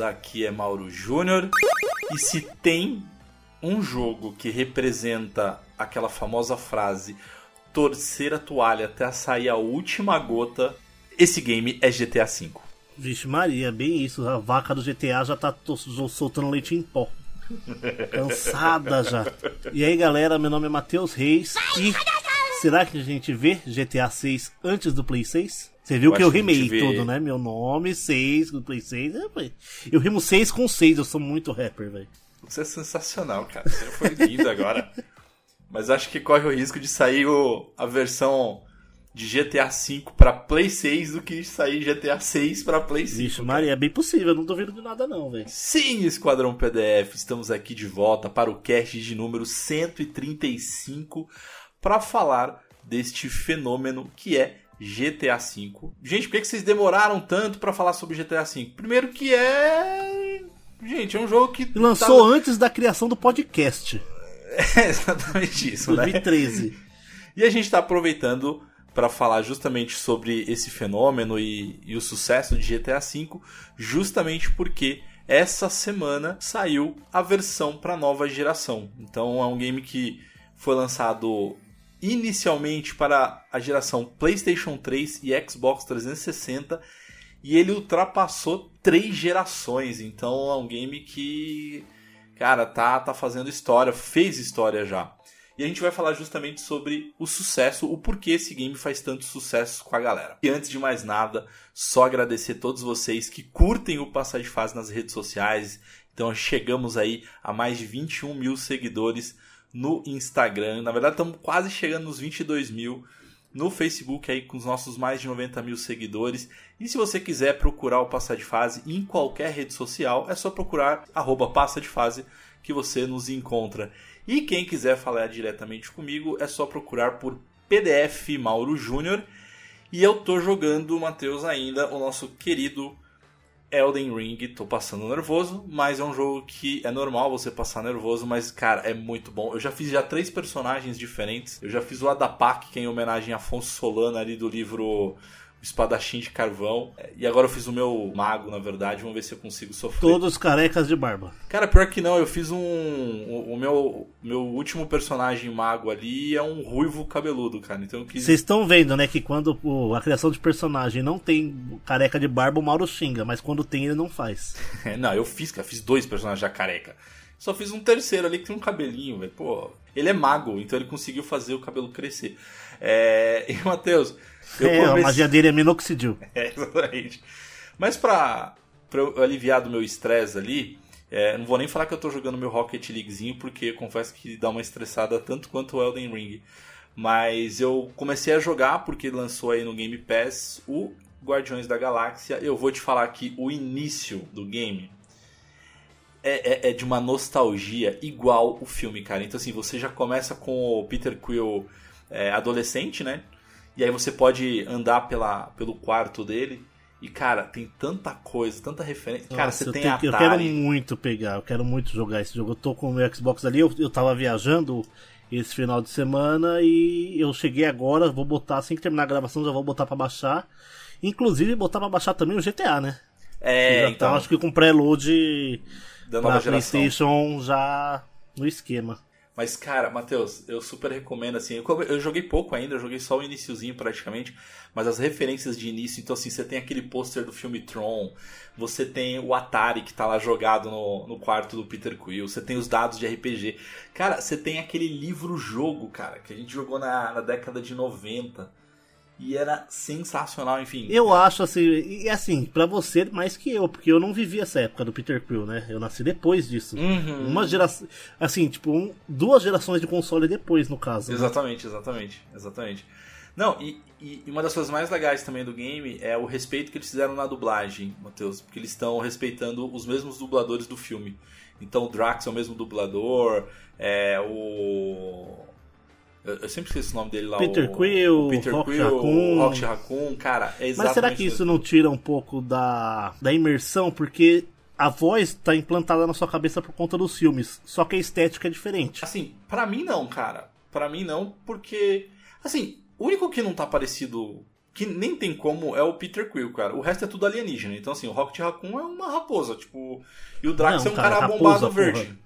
aqui é Mauro Júnior. E se tem um jogo que representa aquela famosa frase torcer a toalha até sair a última gota, esse game é GTA V. Vixe Maria, bem isso. A vaca do GTA já tá soltando leite em pó. Cansada já. E aí galera, meu nome é Matheus Reis e será que a gente vê GTA 6 antes do Play 6? Você viu eu que eu rimei vê... tudo, né? Meu nome, 6 do Play 6. Eu rimo 6 com 6, eu sou muito rapper, velho. Você é sensacional, cara. Você foi lindo agora. Mas acho que corre o risco de sair o, a versão de GTA V para Play 6 do que sair GTA 6 para Play 5. Vixe, Maria, é bem possível, não duvido de nada não, velho. Sim, Esquadrão PDF, estamos aqui de volta para o cast de número 135 para falar deste fenômeno que é GTA V. Gente, por que vocês demoraram tanto para falar sobre GTA V? Primeiro que é... Gente, é um jogo que... Lançou tá... antes da criação do podcast. É exatamente isso, 2013. né? E a gente está aproveitando para falar justamente sobre esse fenômeno e, e o sucesso de GTA V, justamente porque essa semana saiu a versão para nova geração. Então é um game que foi lançado inicialmente para a geração PlayStation 3 e Xbox 360 e ele ultrapassou três gerações. Então é um game que, cara, tá tá fazendo história, fez história já. E a gente vai falar justamente sobre o sucesso, o porquê esse game faz tanto sucesso com a galera. E antes de mais nada, só agradecer a todos vocês que curtem o Passar de Fase nas redes sociais. Então chegamos aí a mais de 21 mil seguidores no Instagram. Na verdade, estamos quase chegando nos 22 mil no Facebook aí com os nossos mais de 90 mil seguidores. E se você quiser procurar o Passa de Fase em qualquer rede social, é só procurar arroba Passa de Fase que você nos encontra. E quem quiser falar diretamente comigo é só procurar por PDF Mauro Júnior. E eu tô jogando, Matheus, ainda o nosso querido Elden Ring. Tô passando nervoso, mas é um jogo que é normal você passar nervoso, mas cara, é muito bom. Eu já fiz já três personagens diferentes. Eu já fiz o Adapak, que é em homenagem a Afonso Solano ali do livro espadachim de carvão. E agora eu fiz o meu mago, na verdade. Vamos ver se eu consigo sofrer. Todos carecas de barba. Cara, pior que não, eu fiz um. O, meu, meu último personagem mago ali é um ruivo cabeludo, cara. Então Vocês quis... estão vendo, né, que quando o, a criação de personagem não tem careca de barba, o Mauro xinga, mas quando tem, ele não faz. não, eu fiz, cara. Fiz dois personagens já careca. Só fiz um terceiro ali que tem um cabelinho, velho. Pô, ele é mago, então ele conseguiu fazer o cabelo crescer. É... E, Matheus, é, comecei... a magia dele é minoxidil. É, exatamente. Mas pra, pra eu aliviar do meu estresse ali, é, não vou nem falar que eu tô jogando meu Rocket Leaguezinho, porque confesso que dá uma estressada tanto quanto o Elden Ring. Mas eu comecei a jogar porque lançou aí no Game Pass o Guardiões da Galáxia. Eu vou te falar que o início do game é, é, é, de uma nostalgia igual o filme, cara. Então assim, você já começa com o Peter Quill é, adolescente, né? E aí você pode andar pela, pelo quarto dele. E, cara, tem tanta coisa, tanta referência. Nossa, cara, você tem tenho, Atari. Eu quero muito pegar, eu quero muito jogar esse jogo. Eu tô com o meu Xbox ali, eu, eu tava viajando esse final de semana e eu cheguei agora, vou botar, assim que terminar a gravação, já vou botar para baixar. Inclusive, botar pra baixar também o GTA, né? É, então. Tá, acho que com pré-load da nova PlayStation já no esquema. Mas, cara, Matheus, eu super recomendo, assim, eu, eu, joguei pouco ainda, eu joguei só o iniciozinho praticamente, mas as referências de início, então assim, você tem aquele pôster do filme Tron, você tem o Atari que tá lá jogado no, no quarto do Peter Quill, você tem os dados de RPG. Cara, você tem aquele livro-jogo, cara, que a gente jogou na, na década de 90 e era sensacional, enfim. Eu acho assim, e assim, para você mais que eu, porque eu não vivi essa época do Peter Quill, né? Eu nasci depois disso. Uhum. Uma geração, assim, tipo, um, duas gerações de console depois, no caso. Exatamente, né? exatamente, exatamente. Não, e, e, uma das coisas mais legais também do game é o respeito que eles fizeram na dublagem, Matheus, porque eles estão respeitando os mesmos dubladores do filme. Então o Drax é o mesmo dublador, é o eu, sempre esqueço o nome dele lá. Peter o, Quill, o Peter Rock Quill, Raccoon. Rock Raccoon, cara, é exatamente Mas será que isso não tira um pouco da, da imersão? Porque a voz tá implantada na sua cabeça por conta dos filmes, só que a estética é diferente. Assim, para mim não, cara. para mim não, porque assim, o único que não tá parecido que nem tem como é o Peter Quill, cara. O resto é tudo alienígena. Então, assim, o Rocket Raccoon é uma raposa, tipo. E o Drax Não, é um cara, cara, raposa, bombado porra.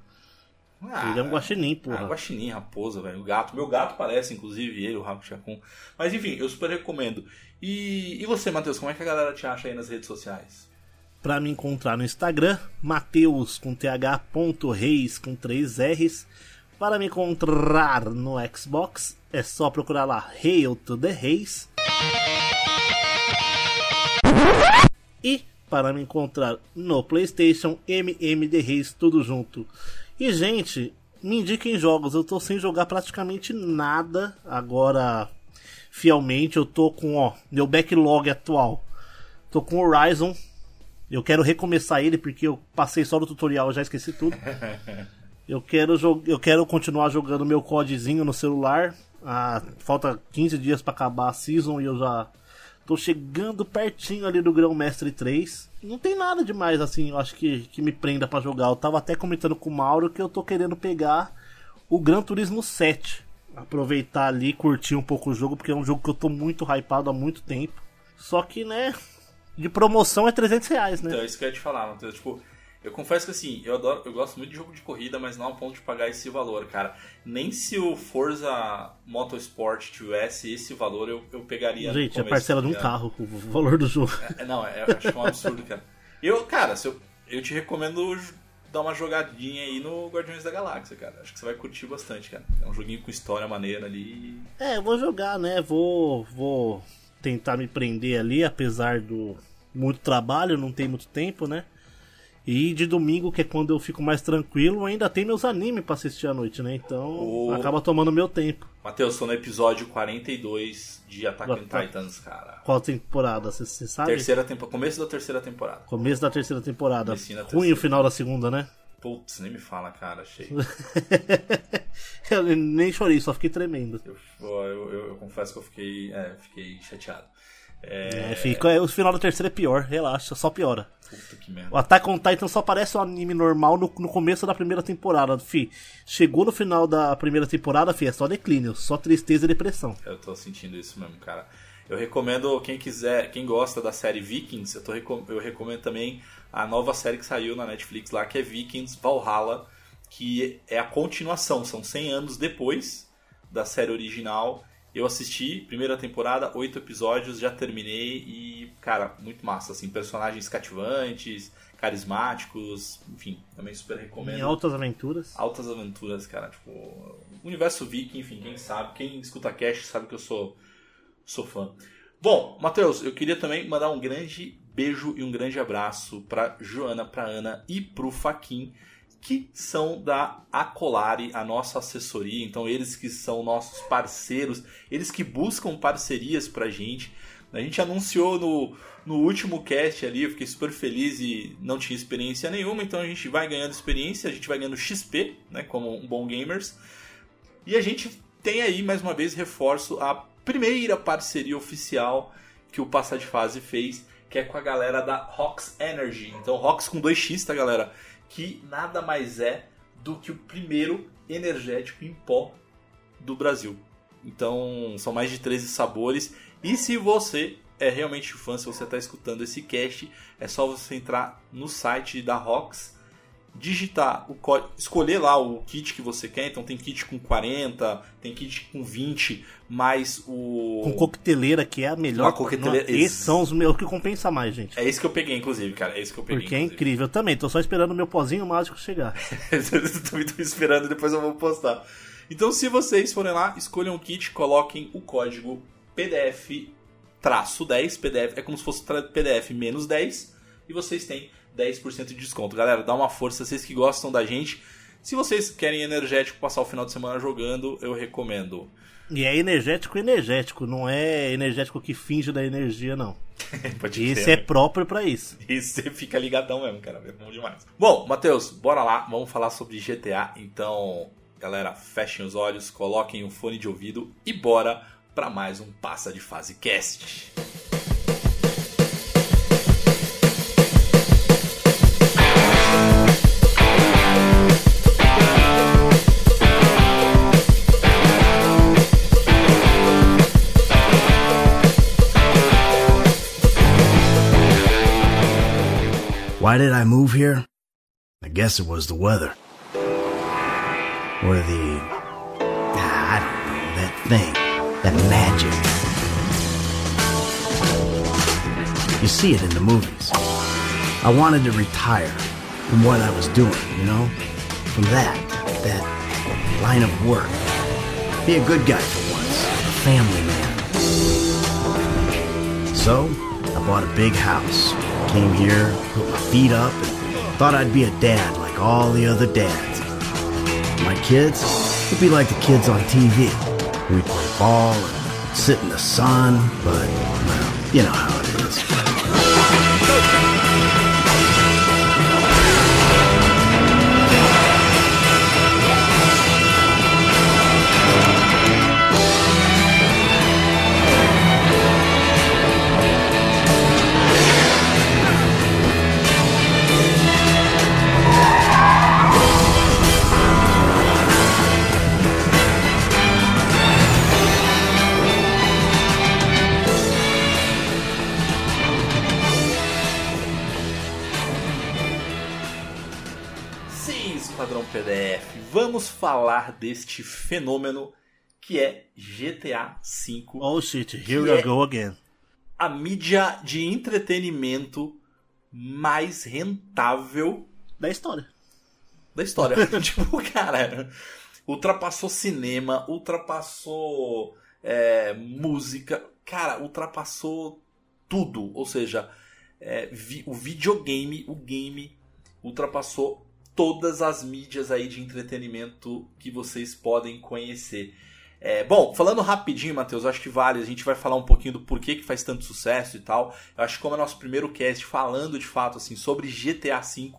Verde. Ele é um guaxinim, porra. Ah, guaxinim, raposa, velho. O gato. Meu gato parece, inclusive, ele, o Rocket Raccoon. Mas, enfim, eu super recomendo. E, e você, Matheus, como é que a galera te acha aí nas redes sociais? Pra me encontrar no Instagram, Mateus com th ponto reis com 3 R's. Para me encontrar no Xbox, é só procurar lá Hail to the Reis. E para me encontrar no PlayStation, MMD Reis, tudo junto. E gente, me indiquem jogos, eu tô sem jogar praticamente nada agora. Fielmente, eu tô com, ó, meu backlog atual. Tô com Horizon. Eu quero recomeçar ele porque eu passei só no tutorial e já esqueci tudo. Eu quero, eu quero continuar jogando meu codezinho no celular. Ah, falta 15 dias pra acabar a season e eu já tô chegando pertinho ali do Grão Mestre 3. Não tem nada demais assim, eu acho que, que me prenda pra jogar. Eu tava até comentando com o Mauro que eu tô querendo pegar o Gran Turismo 7. Aproveitar ali, curtir um pouco o jogo, porque é um jogo que eu tô muito hypado há muito tempo. Só que, né, de promoção é 300 reais, né? Então, é isso que eu ia te falar, Matheus. Tipo, eu confesso que assim, eu adoro, eu gosto muito de jogo de corrida, mas não ao ponto de pagar esse valor, cara. Nem se o Forza Motorsport tivesse esse valor, eu, eu pegaria. Gente, é a parcela de um tá ligado? carro, o valor do jogo. É, não, é, eu acho um absurdo, cara. Eu, cara, se eu, eu te recomendo dar uma jogadinha aí no Guardiões da Galáxia, cara. Acho que você vai curtir bastante, cara. É um joguinho com história maneira ali. É, eu vou jogar, né? Vou, vou tentar me prender ali, apesar do muito trabalho, não tem muito tempo, né? E de domingo, que é quando eu fico mais tranquilo, ainda tem meus animes pra assistir à noite, né? Então Oh. acaba tomando meu tempo. Matheus, tô no episódio 42 de Attack on Titans, cara. Qual temporada? Você sabe? Terceira tempo... Começo da terceira temporada. Começo da terceira temporada. Da Ruim o final da segunda, né? Putz, nem me fala, cara, achei. eu nem chorei, só fiquei tremendo. Eu, eu, eu- eu confesso que eu fiquei, é, fiquei chateado. É, É, fica, é, o final da terceira é pior, relaxa, só piora. Puta que merda. O Attack on Titan só parece um anime normal no, no começo da primeira temporada, fi. Chegou no final da primeira temporada, fi, é só declínio, só tristeza e depressão. Eu tô sentindo isso mesmo, cara. Eu recomendo, quem quiser, quem gosta da série Vikings, eu, tô, eu recomendo também a nova série que saiu na Netflix lá, que é Vikings Valhalla, que é a continuação, são 100 anos depois da série original. Eu assisti, primeira temporada, oito episódios, já terminei e, cara, muito massa, assim, personagens cativantes, carismáticos, enfim, também super recomendo. Em altas aventuras. Altas aventuras, cara. Tipo, universo viking, enfim, quem sabe, quem escuta cast sabe que eu sou, sou fã. Bom, Matheus, eu queria também mandar um grande beijo e um grande abraço pra Joana, pra Ana e pro Faquin, que são da Acolari, a nossa assessoria. Então, eles que são nossos parceiros, eles que buscam parcerias pra gente. A gente anunciou no, no último cast ali, eu fiquei super feliz e não tinha experiência nenhuma, então a gente vai ganhando experiência, a gente vai ganhando XP, né, como um bom gamers. E a gente tem aí, mais uma vez, reforço a primeira parceria oficial que o Passa de Fase fez, que é com a galera da Rox Energy. Então, Rox com 2x, tá, galera? Que nada mais é do que o primeiro energético em pó do Brasil. Então, são mais de 13 sabores. E se você é realmente fã, se você está escutando esse cast, é só você entrar no site da Rox, digitar o código, escolher lá o kit que você quer. Então, tem kit com 40, tem kit com 20, mais o. Com coqueteleira, que é a melhor. Uma coqueteleira- Não, Esses são os meus que compensa mais, gente. É esse que eu peguei, inclusive, cara. É esse que eu peguei. Porque é inclusive. incrível. Eu também, tô só esperando o meu pozinho mágico chegar. também tô esperando, depois eu vou postar. Então, se vocês forem lá, escolham o kit, coloquem o código PDF traço 10, PDF, é como se fosse PDF menos 10, e vocês têm 10% de desconto. Galera, dá uma força, vocês que gostam da gente. Se vocês querem energético, passar o final de semana jogando, eu recomendo. E é energético, energético. Não é energético que finge da energia, não. Pode Esse crer, é né? próprio pra isso. E você fica ligadão mesmo, cara. É bom demais. Bom, Matheus, bora lá. Vamos falar sobre GTA. Então, galera, fechem os olhos, coloquem o fone de ouvido e bora para mais um Passa de Fase Cast. Why did I move here? I guess it was the weather. Or the. ah, I don't know, that thing. That magic. You see it in the movies. I wanted to retire from what I was doing, you know? From that, that line of work. Be a good guy for once, a family man. So, I bought a big house, came here, put my feet up, and thought I'd be a dad like all the other dads. My kids would be like the kids on TV. We'd play ball and sit in the sun, but, well, you know how it is. PDF, vamos falar deste fenômeno que é GTA V, Oh shit, here we é- go again. a mídia de entretenimento mais rentável Da história. da história. tipo, cara, ultrapassou cinema, ultrapassou é, música, cara, ultrapassou tudo. Ou seja, é, vi- o videogame, o game, ultrapassou todas as mídias aí de entretenimento que vocês podem conhecer. É, bom, falando rapidinho, Matheus, acho que vale, a gente vai falar um pouquinho do porquê que faz tanto sucesso e tal. Eu acho que como é nosso primeiro cast falando de fato assim sobre GTA V,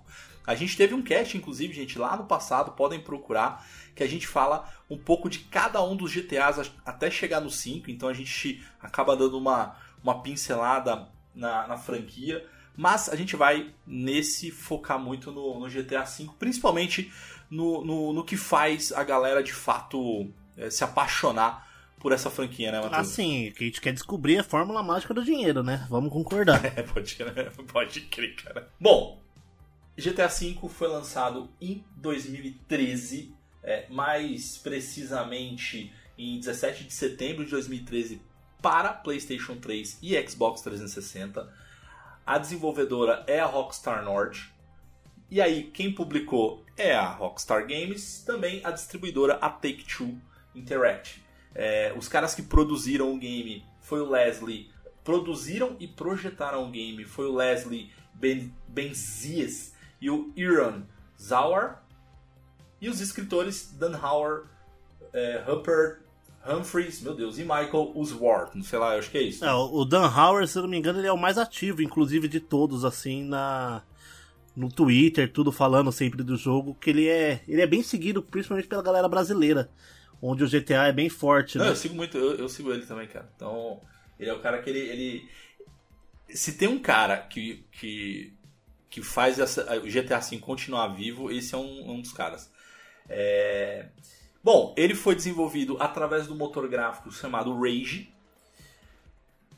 a gente teve um cast, inclusive, gente, lá no passado, podem procurar, que a gente fala um pouco de cada um dos GTAs até chegar no 5, então a gente acaba dando uma, uma pincelada na, na franquia. Mas a gente vai nesse focar muito no, no GTA V, principalmente no, no, no que faz a galera de fato eh, se apaixonar por essa franquia, né, Matheus? Assim, que a gente quer descobrir a fórmula mágica do dinheiro, né? Vamos concordar. É, pode, né? pode crer, cara. Bom, GTA V foi lançado em 2013, é, mais precisamente em 17 de setembro de 2013 para PlayStation 3 e Xbox 360. A desenvolvedora é a Rockstar North. E aí, quem publicou é a Rockstar Games, também a distribuidora a Take-Two Interactive. É, os caras que produziram o game foi o Leslie produziram e projetaram o game foi o Leslie ben Benzies e o Aaron Zauer. E os escritores Dan Hauer, é, Humphreys, meu Deus, e Michael Usworth. Não sei lá, eu acho que é isso. É, o Dan Howard, se eu não me engano, ele é o mais ativo, inclusive, de todos, assim, na no Twitter, tudo falando sempre do jogo, que ele é, ele é bem seguido, principalmente pela galera brasileira, onde o GTA é bem forte, Não, né? eu sigo muito, eu, eu sigo ele também, cara. Então, ele é o cara que ele. ele... Se tem um cara que, que, que faz essa, o GTA V continuar vivo, esse é um, um dos caras. É... Bom, ele foi desenvolvido através do motor gráfico chamado Rage.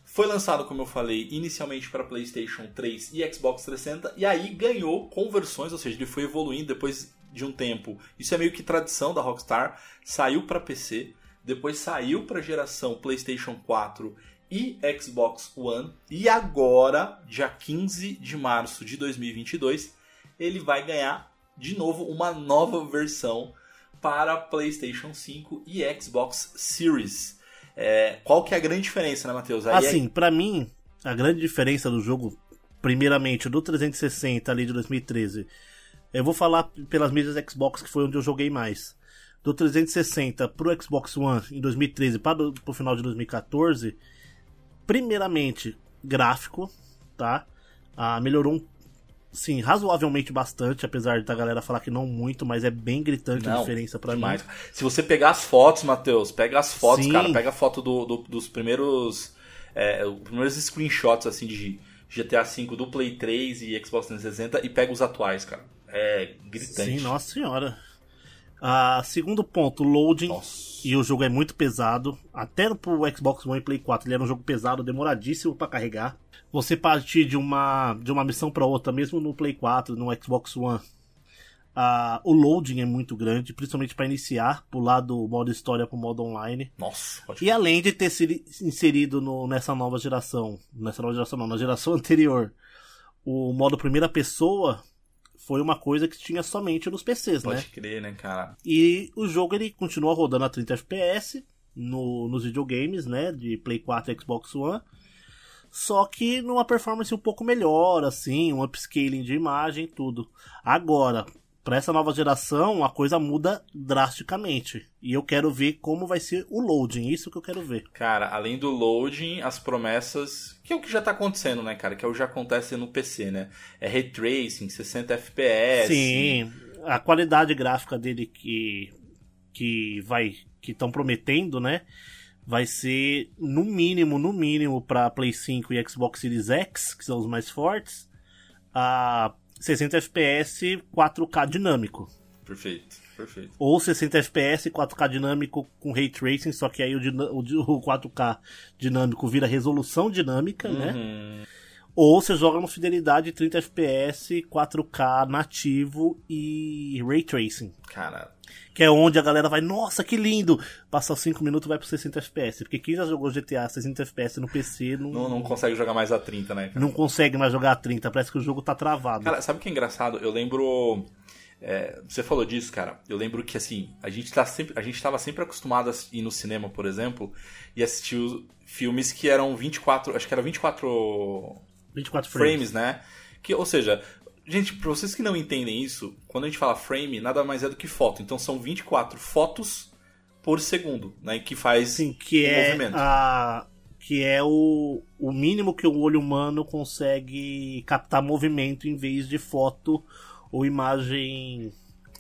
Foi lançado, como eu falei, inicialmente para PlayStation 3 e Xbox 360, e aí ganhou conversões, ou seja, ele foi evoluindo depois de um tempo. Isso é meio que tradição da Rockstar. Saiu para PC, depois saiu para a geração PlayStation 4 e Xbox One, e agora, dia 15 de março de 2022, ele vai ganhar de novo uma nova versão para PlayStation 5 e Xbox Series. É, qual que é a grande diferença, né, Matheus? Aí é- Assim, pra mim, a grande diferença do jogo, primeiramente, do 360 ali de 2013, eu vou falar pelas mídias Xbox, que foi onde eu joguei mais. Do 360 pro Xbox One em 2013 para o final de 2014, primeiramente, gráfico, tá? Ah, melhorou um, sim, razoavelmente bastante, apesar da galera falar que não muito, mas é bem gritante a Não, diferença pra demais. mim. Se você pegar as fotos, Matheus, pega as fotos, Sim. cara, pega a foto do, do- dos primeiros. É, os primeiros screenshots assim de GTA V do Play 3 e Xbox 360 e pega os atuais, cara. É gritante. Sim, nossa senhora. Ah, segundo ponto, loading. Nossa. E o jogo é muito pesado. Até pro Xbox One e Play 4 ele era um jogo pesado, demoradíssimo pra carregar. Você partir de uma, de uma missão pra outra, mesmo no Play 4, no Xbox One, ah, o loading é muito grande, principalmente pra iniciar, pular do modo história pro modo online. Nossa, pode E além de ter sido inserido no- nessa nova geração, nessa nova geração não, na geração anterior, o modo primeira pessoa foi uma coisa que tinha somente nos PCs, né? Pode crer, né, cara? E o jogo ele continua rodando a 30 FPS no, nos videogames, né? De Play 4 e Xbox One. Só que numa performance um pouco melhor, assim, um upscaling de imagem e tudo. Agora, para essa nova geração, a coisa muda drasticamente. E eu quero ver como vai ser o loading, isso que eu quero ver. Cara, além do loading, as promessas, que é o que já tá acontecendo, né, cara? Que é o que já acontece no PC, né? É ray tracing, 60 FPS. Sim, a qualidade gráfica dele que que vai que estão prometendo, né? Vai ser no mínimo, no mínimo para Play 5 e Xbox Series X, que são os mais fortes, a 60 FPS 4K dinâmico. Perfeito, perfeito. Ou 60 FPS 4K dinâmico com ray tracing, só que aí o, o di- o 4K dinâmico vira resolução dinâmica, né? Ou você joga no fidelidade 30 FPS, 4K nativo e ray tracing. Cara, Que é onde a galera vai, nossa, que lindo! Passa 5 minutos vai pro 60 FPS. Porque quem já jogou GTA 60 FPS no PC não, não, não, não consegue jogar mais a 30, né, cara? consegue mais jogar a 30. Parece que o jogo tá travado. Cara, sabe o que é engraçado? Eu lembro. é, você falou disso, cara. Eu lembro que assim, a gente, tá sempre, a gente tava sempre acostumado a ir no cinema, por exemplo, e assistir os filmes que eram 24. Acho que era 24 24 frames. frames, né? Que, ou seja, gente, pra vocês que não entendem isso, quando a gente fala frame, nada mais é do que foto. Então são 24 fotos por segundo, né? Que faz Sim, que o é movimento. a que é o, o mínimo que o olho humano consegue captar movimento em vez de foto ou imagem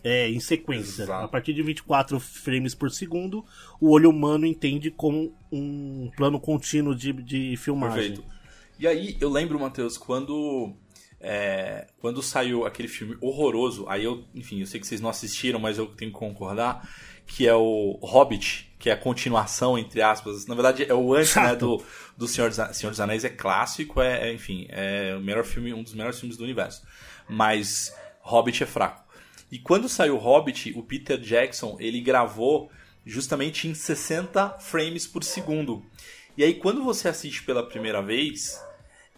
é, em sequência. Exato. A partir de 24 frames por segundo, o olho humano entende como um plano contínuo de, de filmagem. Perfeito. E aí, eu lembro, Matheus, quando. é, quando saiu aquele filme horroroso, aí eu, enfim, eu sei que vocês não assistiram, mas eu tenho que concordar, que é o Hobbit, que é a continuação, entre aspas. Na verdade, é o antes, né, do, do Senhor, dos, Senhor dos Anéis, é clássico, é, é, enfim, é o melhor filme, um dos melhores filmes do universo. Mas Hobbit é fraco. E quando saiu Hobbit, o Peter Jackson, ele gravou justamente em 60 frames por segundo. E aí quando você assiste pela primeira vez,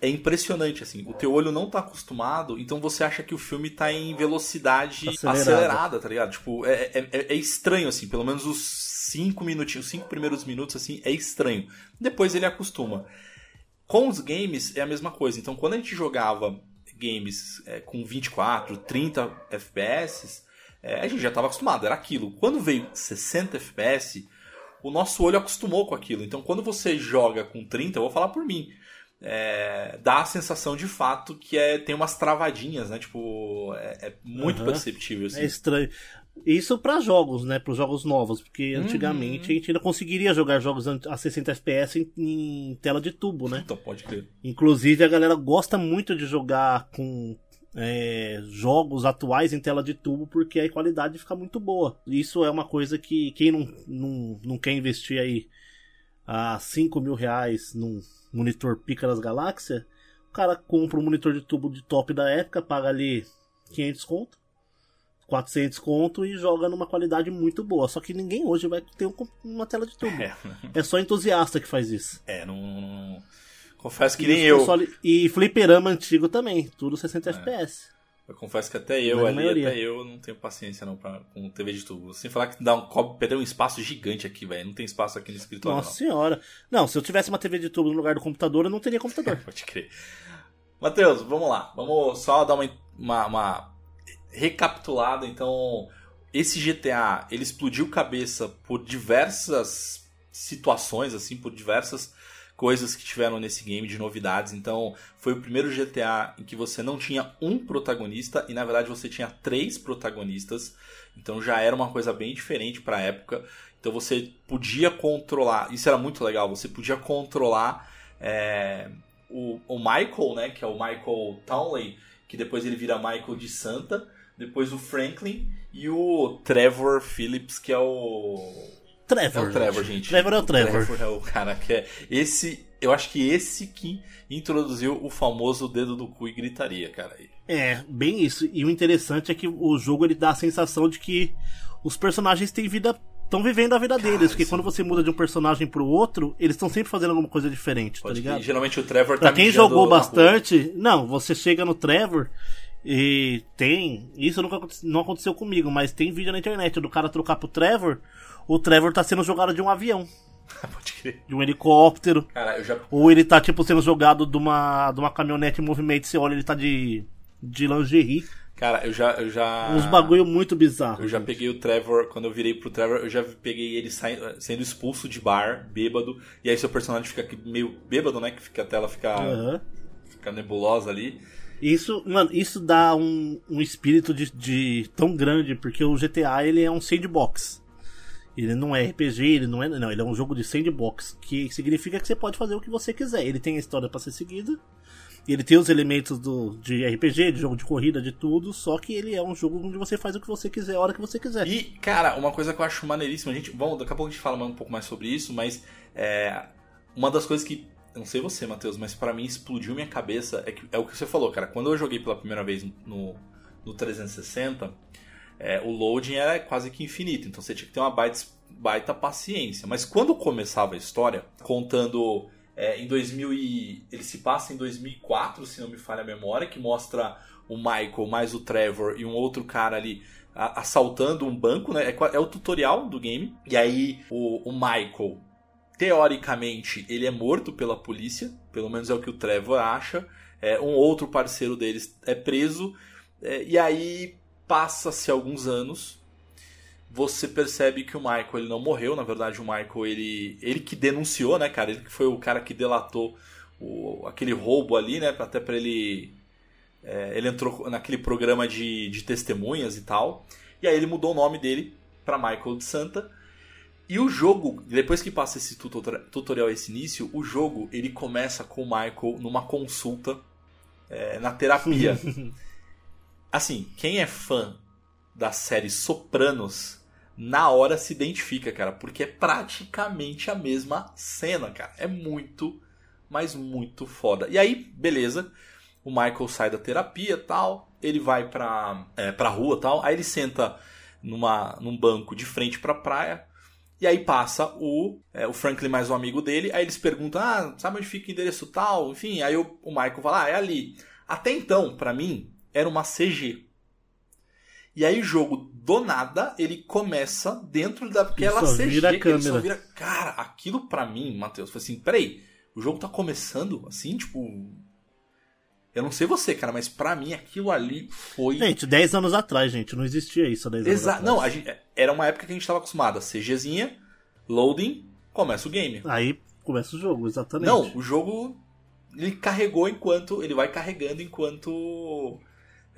é impressionante assim, o teu olho não tá acostumado, então você acha que o filme tá em velocidade Acelerada. acelerada, tá ligado? Tipo, é, é, é- é estranho assim, pelo menos os cinco minutinhos, os cinco primeiros minutos assim, é estranho. Depois ele acostuma. Com os games é a mesma coisa. Então, quando a gente jogava games é, com 24, 30 FPS, a gente já estava acostumado, era aquilo. Quando veio 60 FPS, o nosso olho acostumou com aquilo. Então, quando você joga com 30, eu vou falar por mim, é, dá a sensação de fato que é, tem umas travadinhas, né? Tipo, é, é muito Aham. perceptível. Assim. É estranho. Isso pra jogos, né? Para jogos novos, porque Uhum. antigamente a gente ainda conseguiria jogar jogos a 60 FPS em, em tela de tubo, né? Então, pode crer. Inclusive a galera gosta muito de jogar com é, jogos atuais em tela de tubo porque a qualidade fica muito boa. Isso é uma coisa que quem não, não, não quer investir aí a 5 mil reais num monitor pica das galáxias, o cara compra um monitor de tubo de top da época, paga ali 500 conto. 400 conto e joga numa qualidade muito boa. Só que ninguém hoje vai ter um- uma tela de tubo. É, É só entusiasta que faz isso. é não, Confesso que E nem eu. console- E fliperama antigo também, tudo 60 FPS. Eu confesso que até eu ali, maioria. até eu não tenho paciência não pra, com TV de tubo. Sem falar que dá um, cobre- perder um espaço gigante aqui, velho. Não tem espaço aqui no escritório, Nossa senhora. Não, se eu tivesse uma TV de tubo no lugar do computador, eu não teria computador. não. Pode crer. Matheus, vamos lá. Vamos só dar uma, uma, uma recapitulada. Então, esse GTA, ele explodiu cabeça por diversas situações, assim, por diversas coisas que tiveram nesse game de novidades. Então, foi o primeiro GTA em que você não tinha um protagonista e na verdade você tinha três protagonistas. Então já era uma coisa bem diferente para a época. Então você podia controlar, isso era muito legal. Você podia controlar é, o, o Michael, né, que é o Michael Townley, que depois ele vira Michael de Santa. depois o Franklin e o Trevor Phillips, que é o. Trevor. É o Trevor, gente. Trevor é o Trevor. Trevor é o cara que é. Esse. Eu acho que esse que introduziu o famoso dedo do cu e gritaria, cara. É, bem isso. E o interessante é que o jogo ele dá a sensação de que os personagens têm vida. estão vivendo a vida Cara, deles. Porque quando você muda de um personagem pro outro, eles estão sempre fazendo alguma coisa diferente, tá Pode ligado? que, geralmente o Trevor tá Pra quem mijando jogou bastante, não, você chega no Trevor e tem. Isso nunca não aconteceu comigo, mas tem vídeo na internet do cara trocar pro Trevor. O Trevor tá sendo jogado de um avião, Pode crer. de um helicóptero. Cara, já. Ou ele tá, tipo, sendo jogado de uma, de uma caminhonete em movimento. Você olha, ele tá de, de lingerie. Cara, eu já. Eu já Uns bagulho muito bizarro. Eu já peguei o Trevor, quando eu virei pro Trevor, eu já peguei ele sai- sendo expulso de bar, bêbado, e aí seu personagem fica meio bêbado, né? Que fica, a tela fica, Aham. fica nebulosa ali. Isso, mano, isso dá um, um espírito de, de tão grande, porque o GTA ele é um sandbox. Ele não é RPG, ele não é. Não, ele é um jogo de sandbox, que significa que você pode fazer o que você quiser. Ele tem a história pra ser seguida. Ele tem os elementos do, de RPG, de jogo de corrida, de tudo, só que ele é um jogo onde você faz o que você quiser, a hora que você quiser. E, cara, uma coisa que eu acho maneiríssima, gente. Bom, daqui a pouco a gente fala um pouco mais sobre isso, mas é, uma das coisas que. Não sei você, Matheus, mas pra mim explodiu minha cabeça é, que, é o que você falou, cara. Quando eu joguei pela primeira vez no, no 360, é, o loading era quase que infinito, então você tinha que ter uma baita, baita paciência. Mas quando começava a história, contando é, em 2000 e, ele se passa em 2004, se não me falha a memória, que mostra o Michael mais o Trevor e um outro cara ali a- assaltando um banco, né? É, é o tutorial do game. E aí o, o Michael, teoricamente, ele é morto pela polícia, pelo menos é o que o Trevor acha. É, um outro parceiro deles é preso. É, e aí passa-se alguns anos. Você percebe que o Michael ele não morreu, na verdade o Michael ele, ele que denunciou, né, cara? Ele que foi o cara que delatou o, aquele roubo ali, né? Até pra ele é, ele entrou naquele programa de, de testemunhas e tal. E aí ele mudou o nome dele para Michael de Santa. E o jogo, depois que passa esse tutor- tutorial, esse início, o jogo ele começa com o Michael numa consulta é, na terapia. assim, quem é fã da série Sopranos, na hora se identifica, cara, porque é praticamente a mesma cena, cara. É muito, mas muito foda. E aí, beleza, o Michael sai da terapia tal, ele vai pra, é, pra rua tal, aí ele senta numa, num banco de frente pra praia, e aí passa o, é, o Franklin mais um amigo dele, aí eles perguntam, ah, sabe onde fica o endereço tal? Enfim, aí o, o Michael fala, ah, é ali. Até então, pra mim, era uma CG. E aí o jogo, do nada, ele começa dentro daquela só CG. vira a ele só câmera. vira... Cara, aquilo pra mim, Matheus, foi assim, peraí, o jogo tá começando assim, tipo... Eu não sei você, cara, mas pra mim aquilo ali foi... Gente, 10 anos atrás, gente, não existia isso há 10 anos Exa atrás. não, gente- era uma época que a gente tava acostumado a CGzinha, loading, começa o game. Aí começa o jogo, exatamente. Não, o jogo ele carregou enquanto. Ele vai carregando enquanto.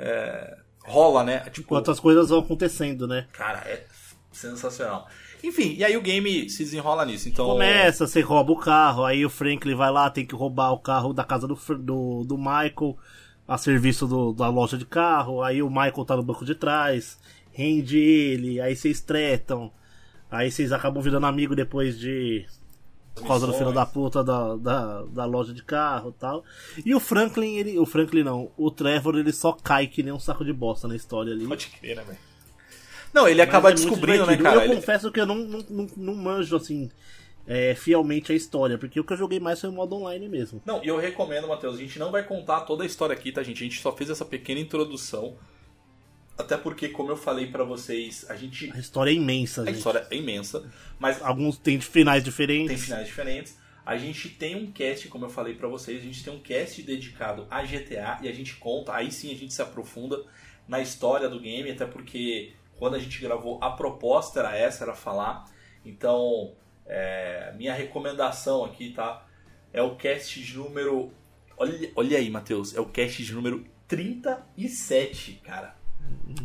É, rola, né? Tipo, Enquanto as coisas vão acontecendo, né? Cara, é sensacional. Enfim, e aí o game se desenrola nisso. Então. Começa, você rouba o carro, aí o Franklin vai lá, tem que roubar o carro da casa do, do, do Michael, a serviço do- da loja de carro, aí o Michael tá no banco de trás, rende ele, aí vocês tretam, aí vocês acabam virando amigo depois de. Por causa do filho da puta da, da, da loja de carro e tal. E o Franklin, ele. O Franklin não, o Trevor ele só cai que nem um saco de bosta na história ali. Pode crer, né, velho? Não, ele acaba é descobrindo, né, cara? Eu Ele- confesso que eu não, não, não, não manjo, assim, é, fielmente a história, porque o que eu joguei mais foi o modo online mesmo. Não, e eu recomendo, Matheus, a gente não vai contar toda a história aqui, tá, gente? A gente só fez essa pequena introdução. Até porque, como eu falei pra vocês, a gente. A história é imensa, A gente. história é imensa, mas Alguns têm finais tem diferentes. finais diferentes. A gente tem um cast, como eu falei pra vocês, a gente tem um cast dedicado a GTA e a gente conta, aí sim a gente se aprofunda na história do game, até porque quando a gente gravou a proposta era essa, era falar. Então, é, minha recomendação aqui, tá? É o cast de número. Olha, olha aí, Matheus, é o cast de número 37, cara.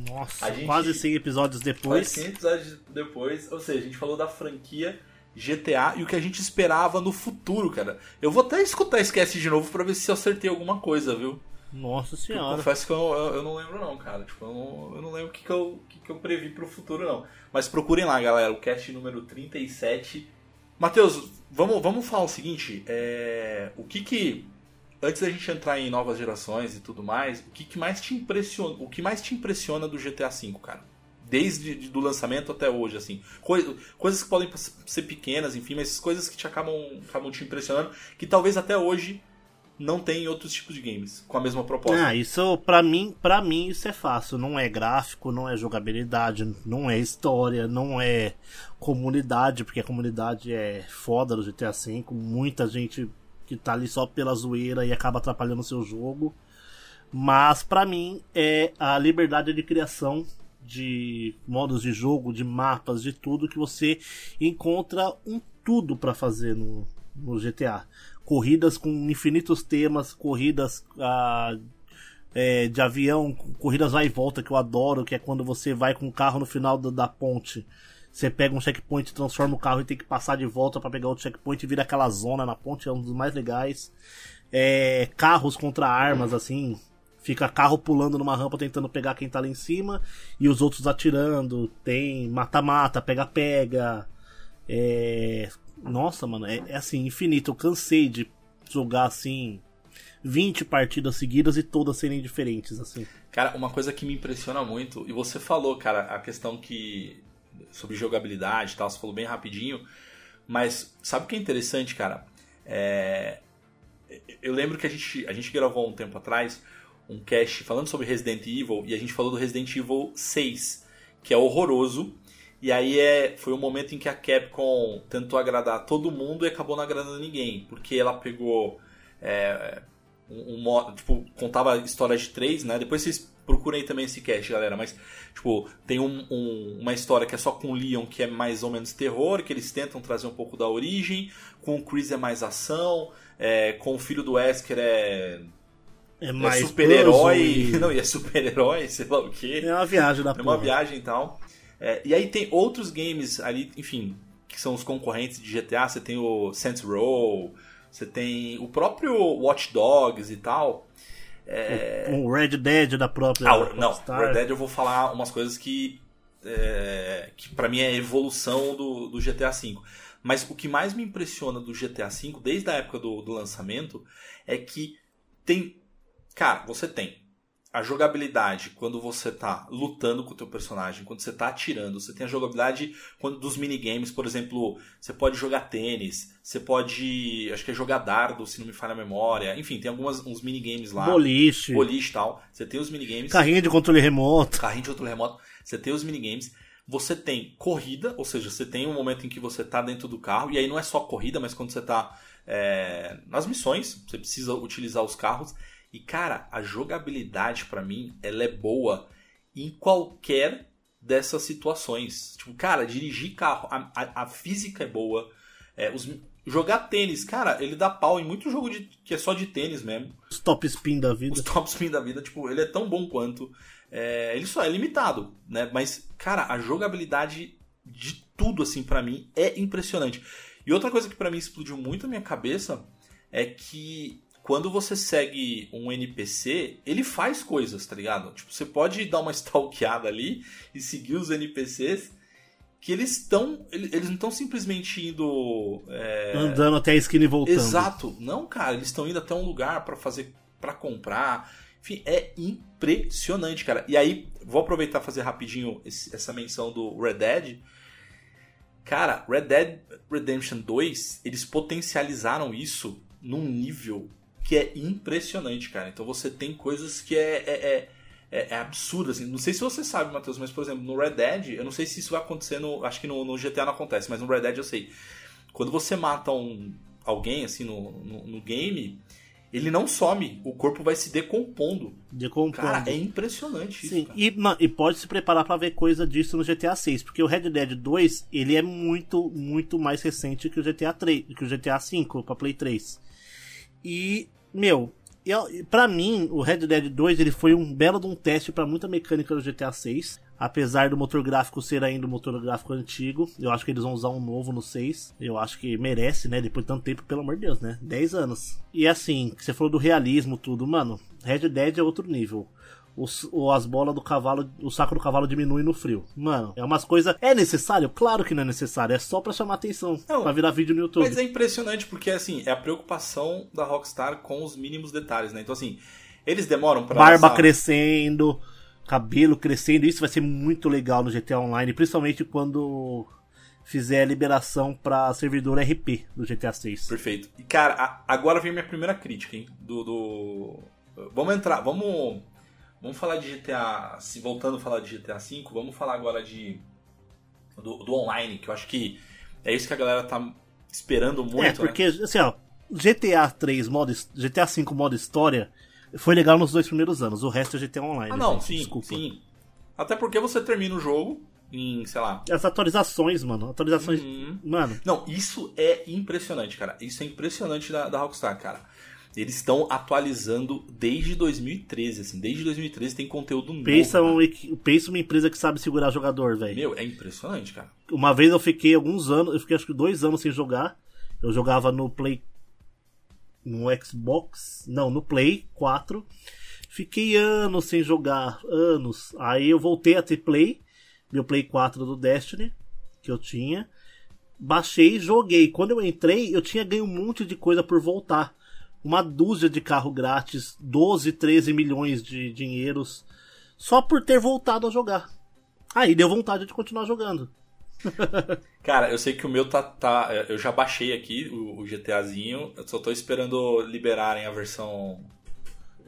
Nossa, gente- quase 100 episódios depois. 100 episódios depois, ou seja, a gente falou da franquia GTA e o que a gente esperava no futuro, cara. Eu vou até escutar esse cast de novo pra ver se eu acertei alguma coisa, viu? Nossa Eu senhora. confesso que eu, eu- eu não lembro não, cara. Tipo, eu não, eu não lembro o que, que, eu, que, que eu previ pro futuro, não. Mas procurem lá, galera, o cast número 37. Matheus, vamos, vamos falar o seguinte, é, o que que... Antes da gente entrar em novas gerações e tudo mais, o que, que mais te impressiona, o que mais te impressiona do GTA V, cara? Desde de- do lançamento até hoje, assim. Coi- coisas que podem ser pequenas, enfim, mas coisas que te acabam, acabam te impressionando, que talvez até hoje não tem em outros tipos de games, com a mesma proposta. Ah, isso pra mim, para mim isso é fácil. Não é gráfico, não é jogabilidade, não é história, não é comunidade, porque a comunidade é foda do GTA V. Muita gente que tá ali só pela zoeira e acaba atrapalhando o seu jogo. Mas pra mim é a liberdade de criação de modos de jogo, de mapas, de tudo que você encontra um tudo pra fazer no, no GTA. Corridas com infinitos temas, corridas ah, é, de avião, corridas vai e volta que eu adoro, que é quando você vai com o carro no final da ponte. Você pega um checkpoint, transforma o carro e tem que passar de volta pra pegar outro checkpoint e vira aquela zona na ponte, é um dos mais legais. É, carros contra armas, assim. Fica carro pulando numa rampa tentando pegar quem tá lá em cima e os outros atirando. Tem mata-mata, pega-pega. É... Nossa, mano, é, é assim, infinito. Eu cansei de jogar assim 20 partidas seguidas e todas serem diferentes, assim. Cara, uma coisa que me impressiona muito, e você falou, cara, a questão que. Sobre jogabilidade e tal, você falou bem rapidinho, mas sabe o que é interessante, cara? É, eu lembro que a gente, a gente gravou um tempo atrás um cast falando sobre Resident Evil e a gente falou do Resident Evil 6, que é horroroso. E aí é, foi um momento em que a Capcom tentou agradar todo mundo e acabou não agradando ninguém, porque ela pegou é, um, um tipo, contava histórias de três, né? Depois vocês procurem também esse cast, galera. Mas, tipo, tem um- um- uma história que é só com o Leon, que é mais ou menos terror, que eles tentam trazer um pouco da origem. Com o Chris é mais ação. é, com o filho do Wesker é, É é mais super-herói. puzzle Não, e é super-herói, sei lá o quê. É uma viagem da É uma porra. viagem e tal. É, e aí tem outros games ali, enfim, que são os concorrentes de GTA. Você tem o Saints Row, você tem o próprio Watch Dogs e tal. É, Um Red Dead da própria ah, não, Rockstar. Red Dead eu vou falar umas coisas que, é, que para mim é evolução do, do GTA V. Mas o que mais me impressiona do GTA V, desde a época do, do lançamento, é que tem. Cara, você tem a jogabilidade quando você tá lutando com o teu personagem, quando você tá atirando, você tem a jogabilidade quando dos minigames, por exemplo, você pode jogar tênis, você pode, acho que é jogar dardo, se não me falha a memória. Enfim, tem alguns uns minigames lá. Boliche, Boliche e tal. Você tem os minigames carrinho de controle remoto. carrinho de controle remoto, você tem os minigames, você tem corrida, ou seja, você tem um momento em que você tá dentro do carro, e aí não é só corrida, mas quando você tá é, nas missões, você precisa utilizar os carros. E cara, a jogabilidade pra mim, ela é boa em qualquer dessas situações. Tipo, cara, dirigir carro, a, a- a física é boa. é, os- jogar tênis, cara, ele dá pau em muito jogo de, que é só de tênis mesmo Os top spin da vida. os top spin da vida, tipo, ele é tão bom quanto. É, ele só é limitado, né? Mas, cara, a jogabilidade de tudo, assim, pra mim, é impressionante. E outra coisa que pra mim explodiu muito a minha cabeça é que quando você segue um NPC, ele faz coisas, tá ligado? Tipo, você pode dar uma stalkeada ali e seguir os NPCs que eles estão. Eles não estão simplesmente indo. é, Andando até a esquina e voltando. Exato. Não, cara, eles estão indo até um lugar pra fazer, para comprar. Enfim, é impressionante, cara. E aí, vou aproveitar e fazer rapidinho esse- essa menção do Red Dead. Cara, Red Dead Redemption 2, eles potencializaram isso num nível que é impressionante, cara. Então você tem coisas que é, é, é, é, é absurdo, assim. Não sei se você sabe, Matheus, mas, por exemplo, no Red Dead, eu não sei se isso vai acontecer no. Acho que no, no GTA não acontece, mas no Red Dead eu sei. Quando você mata um, alguém, assim, no, no, no game, ele não some. O corpo vai se decompondo. Decompondo. Cara, é impressionante isso. Sim, cara. e, e pode se preparar pra ver coisa disso no GTA 6, porque o Red Dead 2, ele é muito, muito mais recente que o GTA 3, que o GTA 5 pra Play 3. E, meu, eu, pra mim, o Red Dead 2 ele foi um belo de um teste para muita mecânica do GTA 6. Apesar do motor gráfico ser ainda um motor gráfico antigo, eu acho que eles vão usar um novo no 6. Eu acho que merece, né? Depois de tanto tempo, pelo amor de Deus, né? 10 anos. E assim, você falou do realismo, tudo, mano. Red Dead é outro nível. Os, as bolas do cavalo, o saco do cavalo diminui no frio. Mano, é umas coisas. É necessário? Claro que não é necessário. É só pra chamar atenção. Não, pra virar vídeo no YouTube. Mas é impressionante porque, assim, é a preocupação da Rockstar com os mínimos detalhes, né? Então, assim, eles demoram pra. Barba lançar... crescendo, cabelo crescendo. Isso vai ser muito legal no GTA Online, principalmente quando fizer a liberação para servidor RP do GTA 6. Perfeito. E cara, a, agora vem minha primeira crítica, hein? Do, do, Vamos entrar, vamos. Vamos falar de GTA. Se voltando a falar de GTA V, vamos falar agora de. Do, do, online, que eu acho que é isso que a galera tá esperando muito. É, porque, né? assim, ó, GTA 3 modo. GTA V modo história foi legal nos dois primeiros anos, o resto é GTA Online. Ah, não, gente, sim, desculpa. sim. Até porque você termina o jogo em, sei lá. As atualizações, mano. Atualizações. Uhum. Mano. Não, isso é impressionante, cara. Isso é impressionante da, da Rockstar, cara. Eles estão atualizando desde 2013, assim. Desde 2013 tem conteúdo novo. Pensa, um, pensa uma empresa que sabe segurar jogador, velho. Meu, é impressionante, cara. Uma vez eu fiquei alguns anos, eu fiquei acho que dois anos sem jogar. Eu jogava no Play. No Xbox. Não, no Play 4. Fiquei anos sem jogar. Anos. Aí eu voltei a ter Play. Meu Play 4 do Destiny. Que eu tinha. Baixei e joguei. Quando eu entrei, eu tinha ganho um monte de coisa por voltar uma dúzia de carro grátis, 12, 13 milhões de dinheiros, só por ter voltado a jogar. Aí deu vontade de continuar jogando. Cara, eu sei que o meu tá. tá eu já baixei aqui o, o GTAzinho, eu só tô esperando liberarem a versão.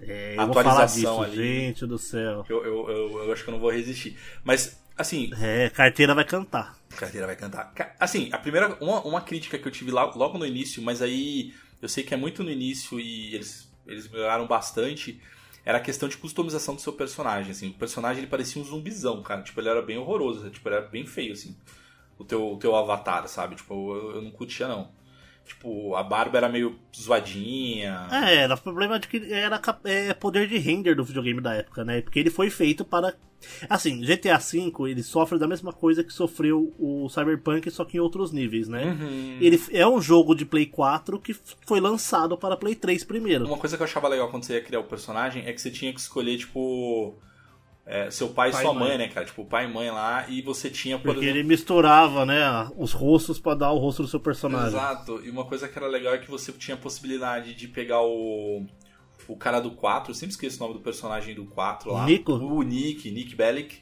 É, atualização disso, ali. Gente do céu. Eu, eu, eu, eu, acho que eu não vou resistir. Mas, assim. É, carteira vai cantar. Carteira vai cantar. Assim, a primeira. Uma, uma crítica que eu tive lá, logo no início, mas aí eu sei que é muito no início e eles, eles melhoraram bastante. Era a questão de customização do seu personagem, assim. O personagem ele parecia um zumbizão, cara. Tipo, ele era bem horroroso, tipo, ele era bem feio, assim. O teu, o teu avatar, sabe? Tipo, eu, eu não curtia, não. Tipo, a barba era meio zoadinha. É, era problema de que era é, poder de render do videogame da época, né? Porque ele foi feito para. Assim, GTA V ele sofre da mesma coisa que sofreu o Cyberpunk, só que em outros níveis, né? Uhum. Ele é um jogo de Play 4 que foi lançado para Play 3 primeiro. Uma coisa que eu achava legal quando você ia criar o personagem é que você tinha que escolher, tipo é, seu pai, pai e sua mãe, mãe, né, cara? Tipo, pai e mãe lá, e você tinha, por Porque exemplo... ele misturava, né, os rostos para dar o rosto do seu personagem. Exato, e uma coisa que era legal é que você tinha a possibilidade de pegar o. O cara do 4, eu sempre esqueço o nome do personagem do 4 lá. Nico? O Nick, Nick Bellic.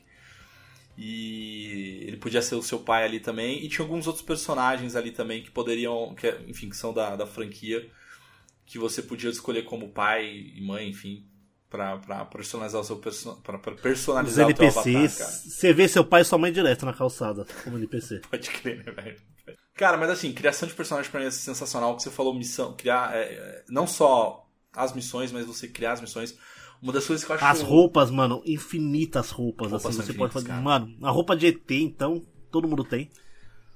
E ele podia ser o seu pai ali também. E tinha alguns outros personagens ali também que poderiam. Que, enfim, que são da, da franquia. Que você podia escolher como pai e mãe, enfim para personalizar o seu perso pra, personalizar Os NPCs. Você vê seu pai e sua mãe direto na calçada, como NPC. Pode crer, né, velho? Cara, mas assim, criação de personagem pra mim é sensacional. O que você falou, missão, criar. É, é, não só as missões, mas você criar as missões. Uma das coisas que eu acho. As roupas, mano, infinitas roupas. roupas assim, você pode fazer. Cara. Mano, a roupa de ET, então, todo mundo tem.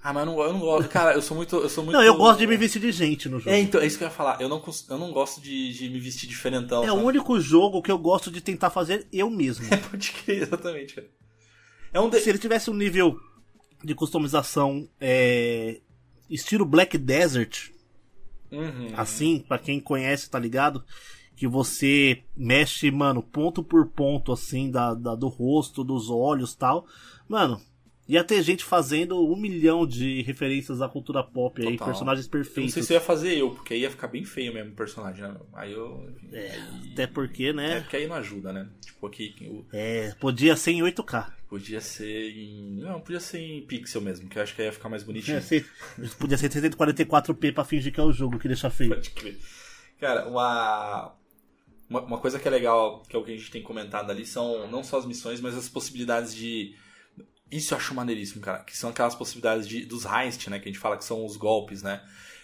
Ah, mas eu não, eu não gosto. Cara, eu sou muito. Eu sou muito... Não, eu gosto de me vestir de gente no jogo. É, então, é isso que eu ia falar. Eu não, eu não gosto de, de me vestir diferentão. É sabe? o único jogo que eu gosto de tentar fazer eu mesmo. É, pode crer, exatamente, cara. É um de... Se ele tivesse um nível de customização é, estilo Black Desert, uhum. assim, para quem conhece, tá ligado? Que você mexe, mano, ponto por ponto, assim, da, da do rosto, dos olhos tal. Mano, Ia ter gente fazendo um milhão de referências à cultura pop aí, personagens perfeitos. não sei se ia fazer eu, porque aí ia ficar bem feio mesmo o personagem, né? Aí eu. É, aí... até porque, né? É, porque aí não ajuda, né? Tipo, aqui. O... É, podia ser em 8K. Podia ser em. Não, podia ser em pixel mesmo, que eu acho que aí ia ficar mais bonitinho. É, ser... podia ser 344p pra fingir que é o jogo que deixa feio. Pode crer. Cara. Uma, uma coisa que é legal, que é o que a gente tem comentado ali, são não só as missões, mas as possibilidades de isso eu acho maneiríssimo, cara. Que são aquelas possibilidades de, dos heist, né? Que a gente fala que são os golpes, né?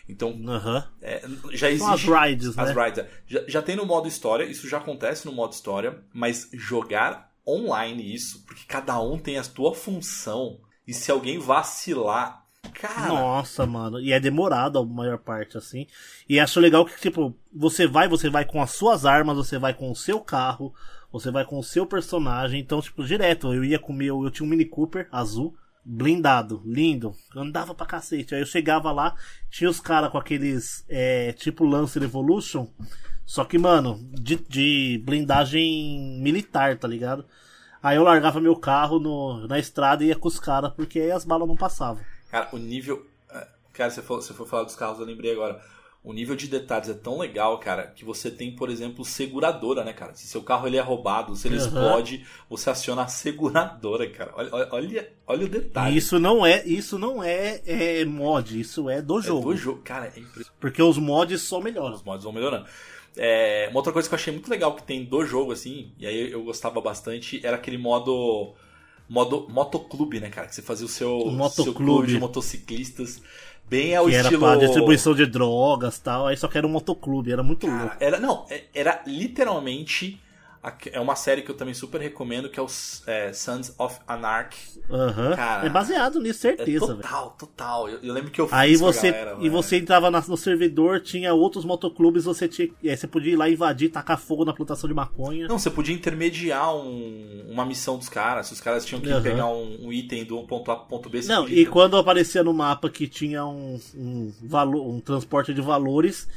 Então, uhum. é, já existe. São as rides, as né? rides, é. já, já tem no modo história, isso já acontece no modo história, mas jogar online isso, porque cada um tem a sua função, e se alguém vacilar, Cara, Nossa, mano. E é demorado a maior parte, assim. E acho legal que, tipo, você vai, você vai com as suas armas, você vai com o seu carro, você vai com o seu personagem. Então, tipo, direto, eu ia com o meu. Eu tinha um Mini Cooper azul, blindado, lindo. Andava pra cacete. Aí eu chegava lá, tinha os caras com aqueles. É, tipo Lancer Evolution. Só que, mano, de, de blindagem militar, tá ligado? Aí eu largava meu carro no, na estrada e ia com os caras, porque aí as balas não passavam. Cara, o nível. é, Cara, você for, você for falar dos carros, eu lembrei agora. O nível de detalhes é tão legal, cara, que você tem, por exemplo, seguradora, né, cara? Se seu carro ele é roubado, se ele Aham. explode, você aciona a seguradora, cara. Olha, olha, olha, o detalhe. Isso não é, isso não é, é mod, isso é do é jogo. do jogo. Cara, é impressionante. Porque os mods só melhoram. Os mods vão melhorando. É, uma outra coisa que eu achei muito legal que tem do jogo, assim, e aí eu gostava bastante, era aquele modo. modo motoclube, né, cara? Que você fazia o seu, O seu clube de motociclistas. Bem ao Que era estilo. pra distribuição de drogas e tal, aí só que era um motoclube, era muito louco. Cara, era, não, é- era literalmente. É uma série que eu também super recomendo, que é o é, Sons of Anarchy. Aham. Cara, É baseado nisso, É certeza, velho. total, total. Eu, eu lembro que eu fiz Aí você, galera, e velho. você entrava no servidor, tinha outros motoclubes, você tinha, é, você podia ir lá invadir, tacar fogo na plantação de maconha. Não, você podia intermediar um- uma missão dos caras. Se os caras tinham que Aham. pegar um, um item do ponto A pro ponto B, você Não, e quando aparecia no mapa que tinha um, um, valor, um transporte de valores,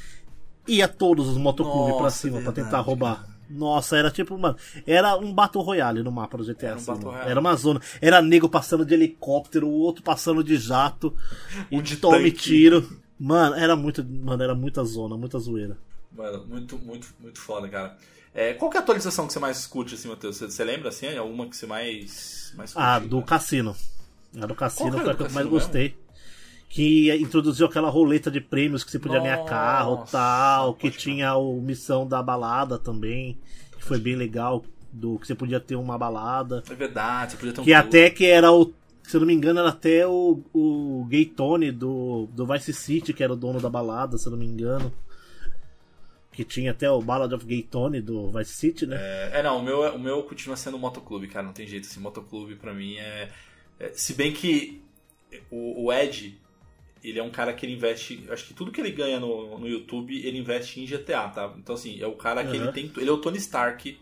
ia todos os motoclubes pra Nossa, cima pra verdade, tentar roubar. Nossa, era tipo, mano, era um Battle Royale no mapa do GTA Era um assim. Era uma zona. Era nego passando de helicóptero, o outro passando de jato. Um e de tome tanque. tiro. Mano, era muito, mano, era muita zona, muita zoeira. Mano, muito, muito, muito foda, cara. É, qual que é a atualização que você mais curte, assim, Matheus? Você, você lembra, assim? Alguma que você mais, mais curte? Ah, do cara? cassino. A do cassino foi a que eu mais cassino gostei. Que introduziu aquela roleta de prêmios que você podia ganhar Nossa, carro tal. Que tinha o missão da balada também. Que foi bem legal. Do que você podia ter uma balada. É verdade, você podia ter um Que clube. até que era o. Se eu não me engano, era até o, o Gay Tony do, do Vice City, que era o dono da balada, se eu não me engano. Que tinha até o Ballad of Gay Tony do Vice City, né? É, é, não, o meu, é- o meu continua sendo o motoclube, cara, não tem jeito, assim, motoclube pra mim é... é- se bem que o, o Ed, ele é um cara que ele investe, acho que tudo que ele ganha no, no YouTube, ele investe em GTA, tá? Então, assim, é o cara que ele Aham. tem, ele é o Tony Stark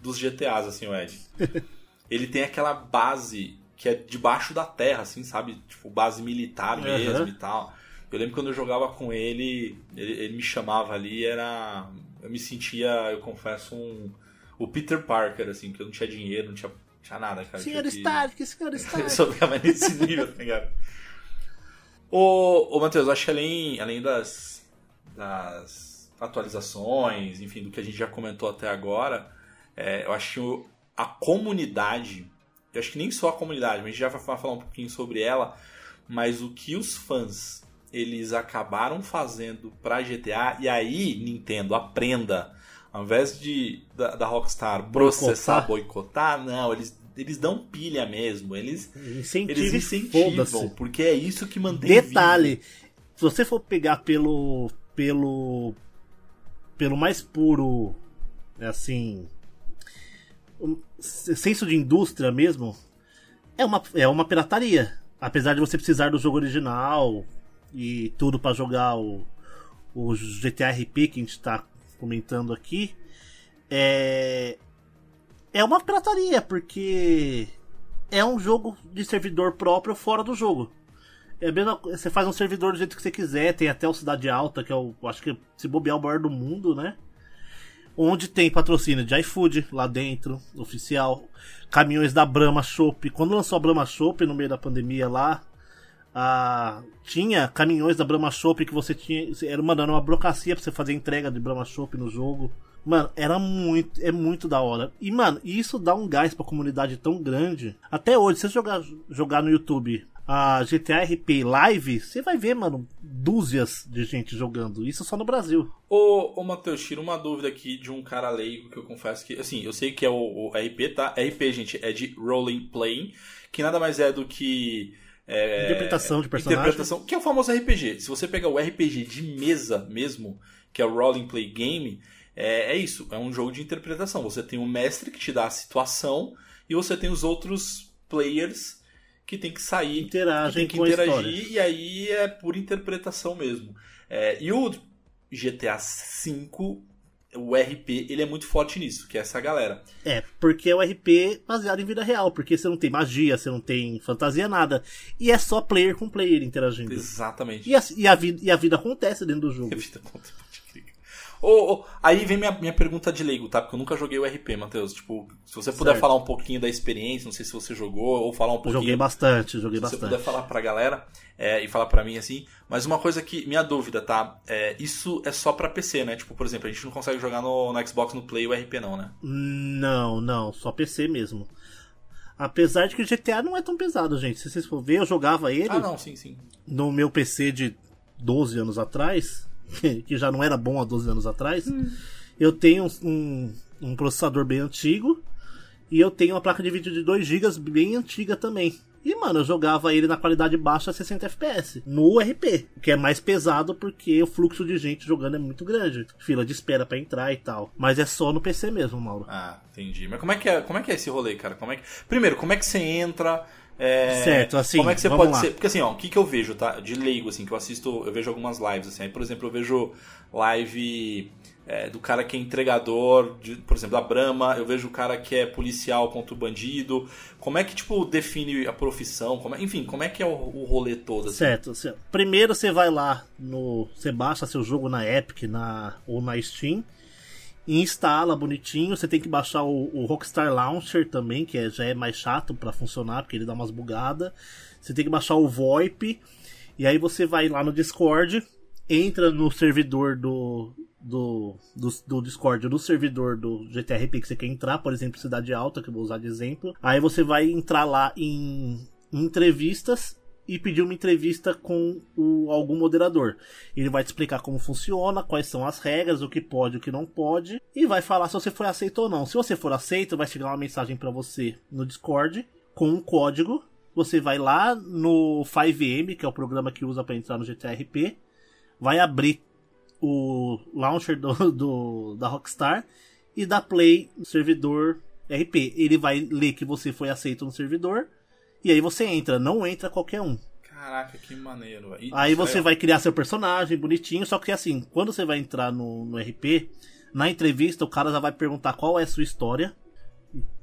dos GTAs, assim, o Ed. ele tem aquela base que é debaixo da terra, assim, sabe? Tipo, base militar mesmo Aham. e tal. Eu lembro quando eu jogava com ele, ele, ele me chamava ali, era. Eu me sentia, eu confesso, um. O Peter Parker, assim, que eu não tinha dinheiro, não tinha, tinha nada, cara. Senhor Tinha que- Stark, senhor Eu Stark. só ficava nesse nível, tá ligado? Ô, ô Matheus, eu acho que além, além das, das atualizações, enfim, do que a gente já comentou até agora, é, eu acho que a comunidade, eu acho que nem só a comunidade, mas a gente já vai falar um pouquinho sobre ela, mas o que os fãs eles acabaram fazendo pra GTA, e aí, Nintendo, aprenda. Ao invés de da, da Rockstar processar, boicotar, não, eles, eles dão pilha mesmo. Eles, Incentive, eles incentivam, porque é isso que mantém Detalhe, vivo. se você for pegar pelo pelo pelo mais puro assim um senso de indústria mesmo, é uma é uma pirataria. Apesar de você precisar do jogo original e tudo pra jogar o o GTA RP que a gente tá comentando aqui, é é uma pirataria porque é um jogo de servidor próprio fora do jogo. É a mesma, co- você faz um servidor do jeito que você quiser, tem até o Cidade Alta, que é o, acho que se bobear o maior do mundo, né? Onde tem patrocínio de iFood lá dentro, oficial, caminhões da Brahma Shop. Quando lançou a Brahma Shop no meio da pandemia lá, ah, tinha caminhões da Brahma Shop que você tinha, era mandando uma burocracia pra você fazer entrega de Brahma Shop no jogo. Mano, era muito, é muito da hora. E, mano, isso dá um gás pra comunidade tão grande. Até hoje, se você jogar, jogar no YouTube a GTA RP Live, você vai ver, mano, dúzias de gente jogando. Isso só no Brasil. Ô, ô Matheus, tira uma dúvida aqui de um cara leigo que eu confesso que, assim, eu sei que é o, o RP, tá? RP, gente, é de Rolling Playing, que nada mais é do que. é, Interpretação de personagem. Interpretação, que é o famoso RPG. Se você pegar o RPG de mesa mesmo, que é o Rolling Play Game, é, é isso, é um jogo de interpretação. Você tem o mestre que te dá a situação e você tem os outros players que tem que sair, Interagem que tem que interagir, e aí é por interpretação mesmo. É, e o GTA V, o RP, ele é muito forte nisso, que é essa galera. É, porque é o RP baseado em vida real, porque você não tem magia, você não tem fantasia, nada. E é só player com player interagindo. Exatamente. E a, e a vida, e a vida acontece dentro do jogo. A vida conta, Ô, ô, aí vem minha, minha pergunta de leigo, tá? Porque eu nunca joguei o RP, Matheus. Tipo, se você puder Certo. falar um pouquinho da experiência, não sei se você jogou, ou falar um pouquinho. joguei bastante, joguei Se você bastante. puder falar pra galera é, e falar pra mim assim. Mas uma coisa que. Minha dúvida, tá? É, isso é só pra PC, né? Tipo, por exemplo, a gente não consegue jogar no, no Xbox, no Play o RP, não, né? Não, não, só PC mesmo. Apesar de que o GTA não é tão pesado, gente. Se vocês for ver, eu jogava ele Ah, não, sim, sim. no meu PC de 12 anos atrás, que já não era bom há 12 anos atrás. Eu tenho um, um processador bem antigo e eu tenho uma placa de vídeo de 2 GB bem antiga também. E, mano, eu jogava ele na qualidade baixa 60 FPS. No RP, que é mais pesado porque o fluxo de gente jogando é muito grande. Fila de espera pra entrar e tal. Mas é só no PC mesmo, Mauro. Ah, entendi. Mas como é que é, como é, que é esse rolê, cara? Como é que... Primeiro, como é que você entra? É, Certo, assim, Como é que você pode lá. ser. Porque assim, ó, o que, que eu vejo, tá? De leigo, assim, que eu assisto, eu vejo algumas lives, assim. Aí, por exemplo, eu vejo live é, do cara que é entregador, de, por exemplo, da Brahma, eu vejo o cara que é policial contra o bandido. Como é que, tipo, define a profissão? Como é- enfim, como é que é o, o rolê todo, assim? Certo. assim, Primeiro você vai lá no. Você baixa seu jogo na Epic na, ou na Steam. Instala bonitinho. Você tem que baixar o, o Rockstar Launcher também, que é- já é mais chato pra funcionar, porque ele dá umas bugadas. Você tem que baixar o VoIP. E aí você vai lá no Discord, entra no servidor do, do, do, do Discord, do servidor do GTRP que você quer entrar, por exemplo, Cidade Alta, que eu vou usar de exemplo. Aí você vai entrar lá em, em entrevistas e pedir uma entrevista com o, algum moderador. Ele vai te explicar como funciona, quais são as regras, o que pode, o que não pode, e vai falar se você foi aceito ou não. Se você for aceito, vai chegar uma mensagem para você no Discord com um código. Você vai lá no 5M, que é o programa que usa para entrar no GTRP, vai abrir o launcher do, do- da Rockstar e dá play no servidor RP. Ele vai ler que você foi aceito no servidor e aí você entra, não entra qualquer um. Caraca, que maneiro. E- Aí você vai criar seu personagem bonitinho, só que assim, quando você vai entrar no, no RP, na entrevista o cara já vai perguntar qual é a sua história,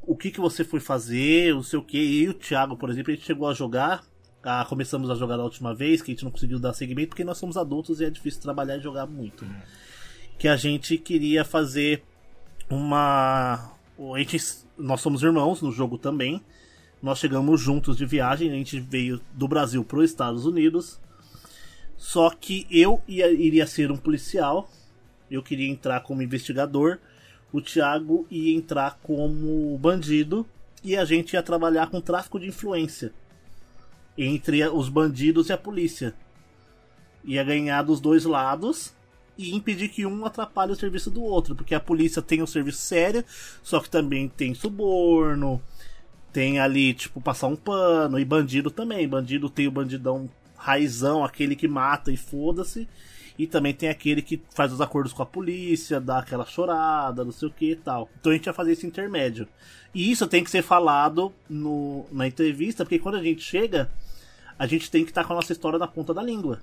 o que que você foi fazer, o que. E o Thiago, por exemplo, a gente chegou a jogar, ah, começamos a jogar da última vez, que a gente não conseguiu dar segmento porque nós somos adultos e é difícil trabalhar e jogar muito. Que a gente queria fazer uma. A gente, nós somos irmãos no jogo também. Nós chegamos juntos de viagem, a gente veio do Brasil para os Estados Unidos. Só que eu ia, iria ser um policial, eu queria entrar como investigador, o Thiago ia entrar como bandido e a gente ia trabalhar com tráfico de influência entre os bandidos e a polícia. Ia ganhar dos dois lados e impedir que um atrapalhe o serviço do outro, porque a polícia tem o serviço sério, só que também tem suborno, tem ali, tipo, passar um pano, e bandido também. Bandido tem o bandidão raizão, aquele que mata e foda-se. E também tem aquele que faz os acordos com a polícia, dá aquela chorada, não sei o que e tal. Então a gente vai fazer esse intermédio. E isso tem que ser falado no, na entrevista, porque quando a gente chega, a gente tem que estar com a nossa história na ponta da língua.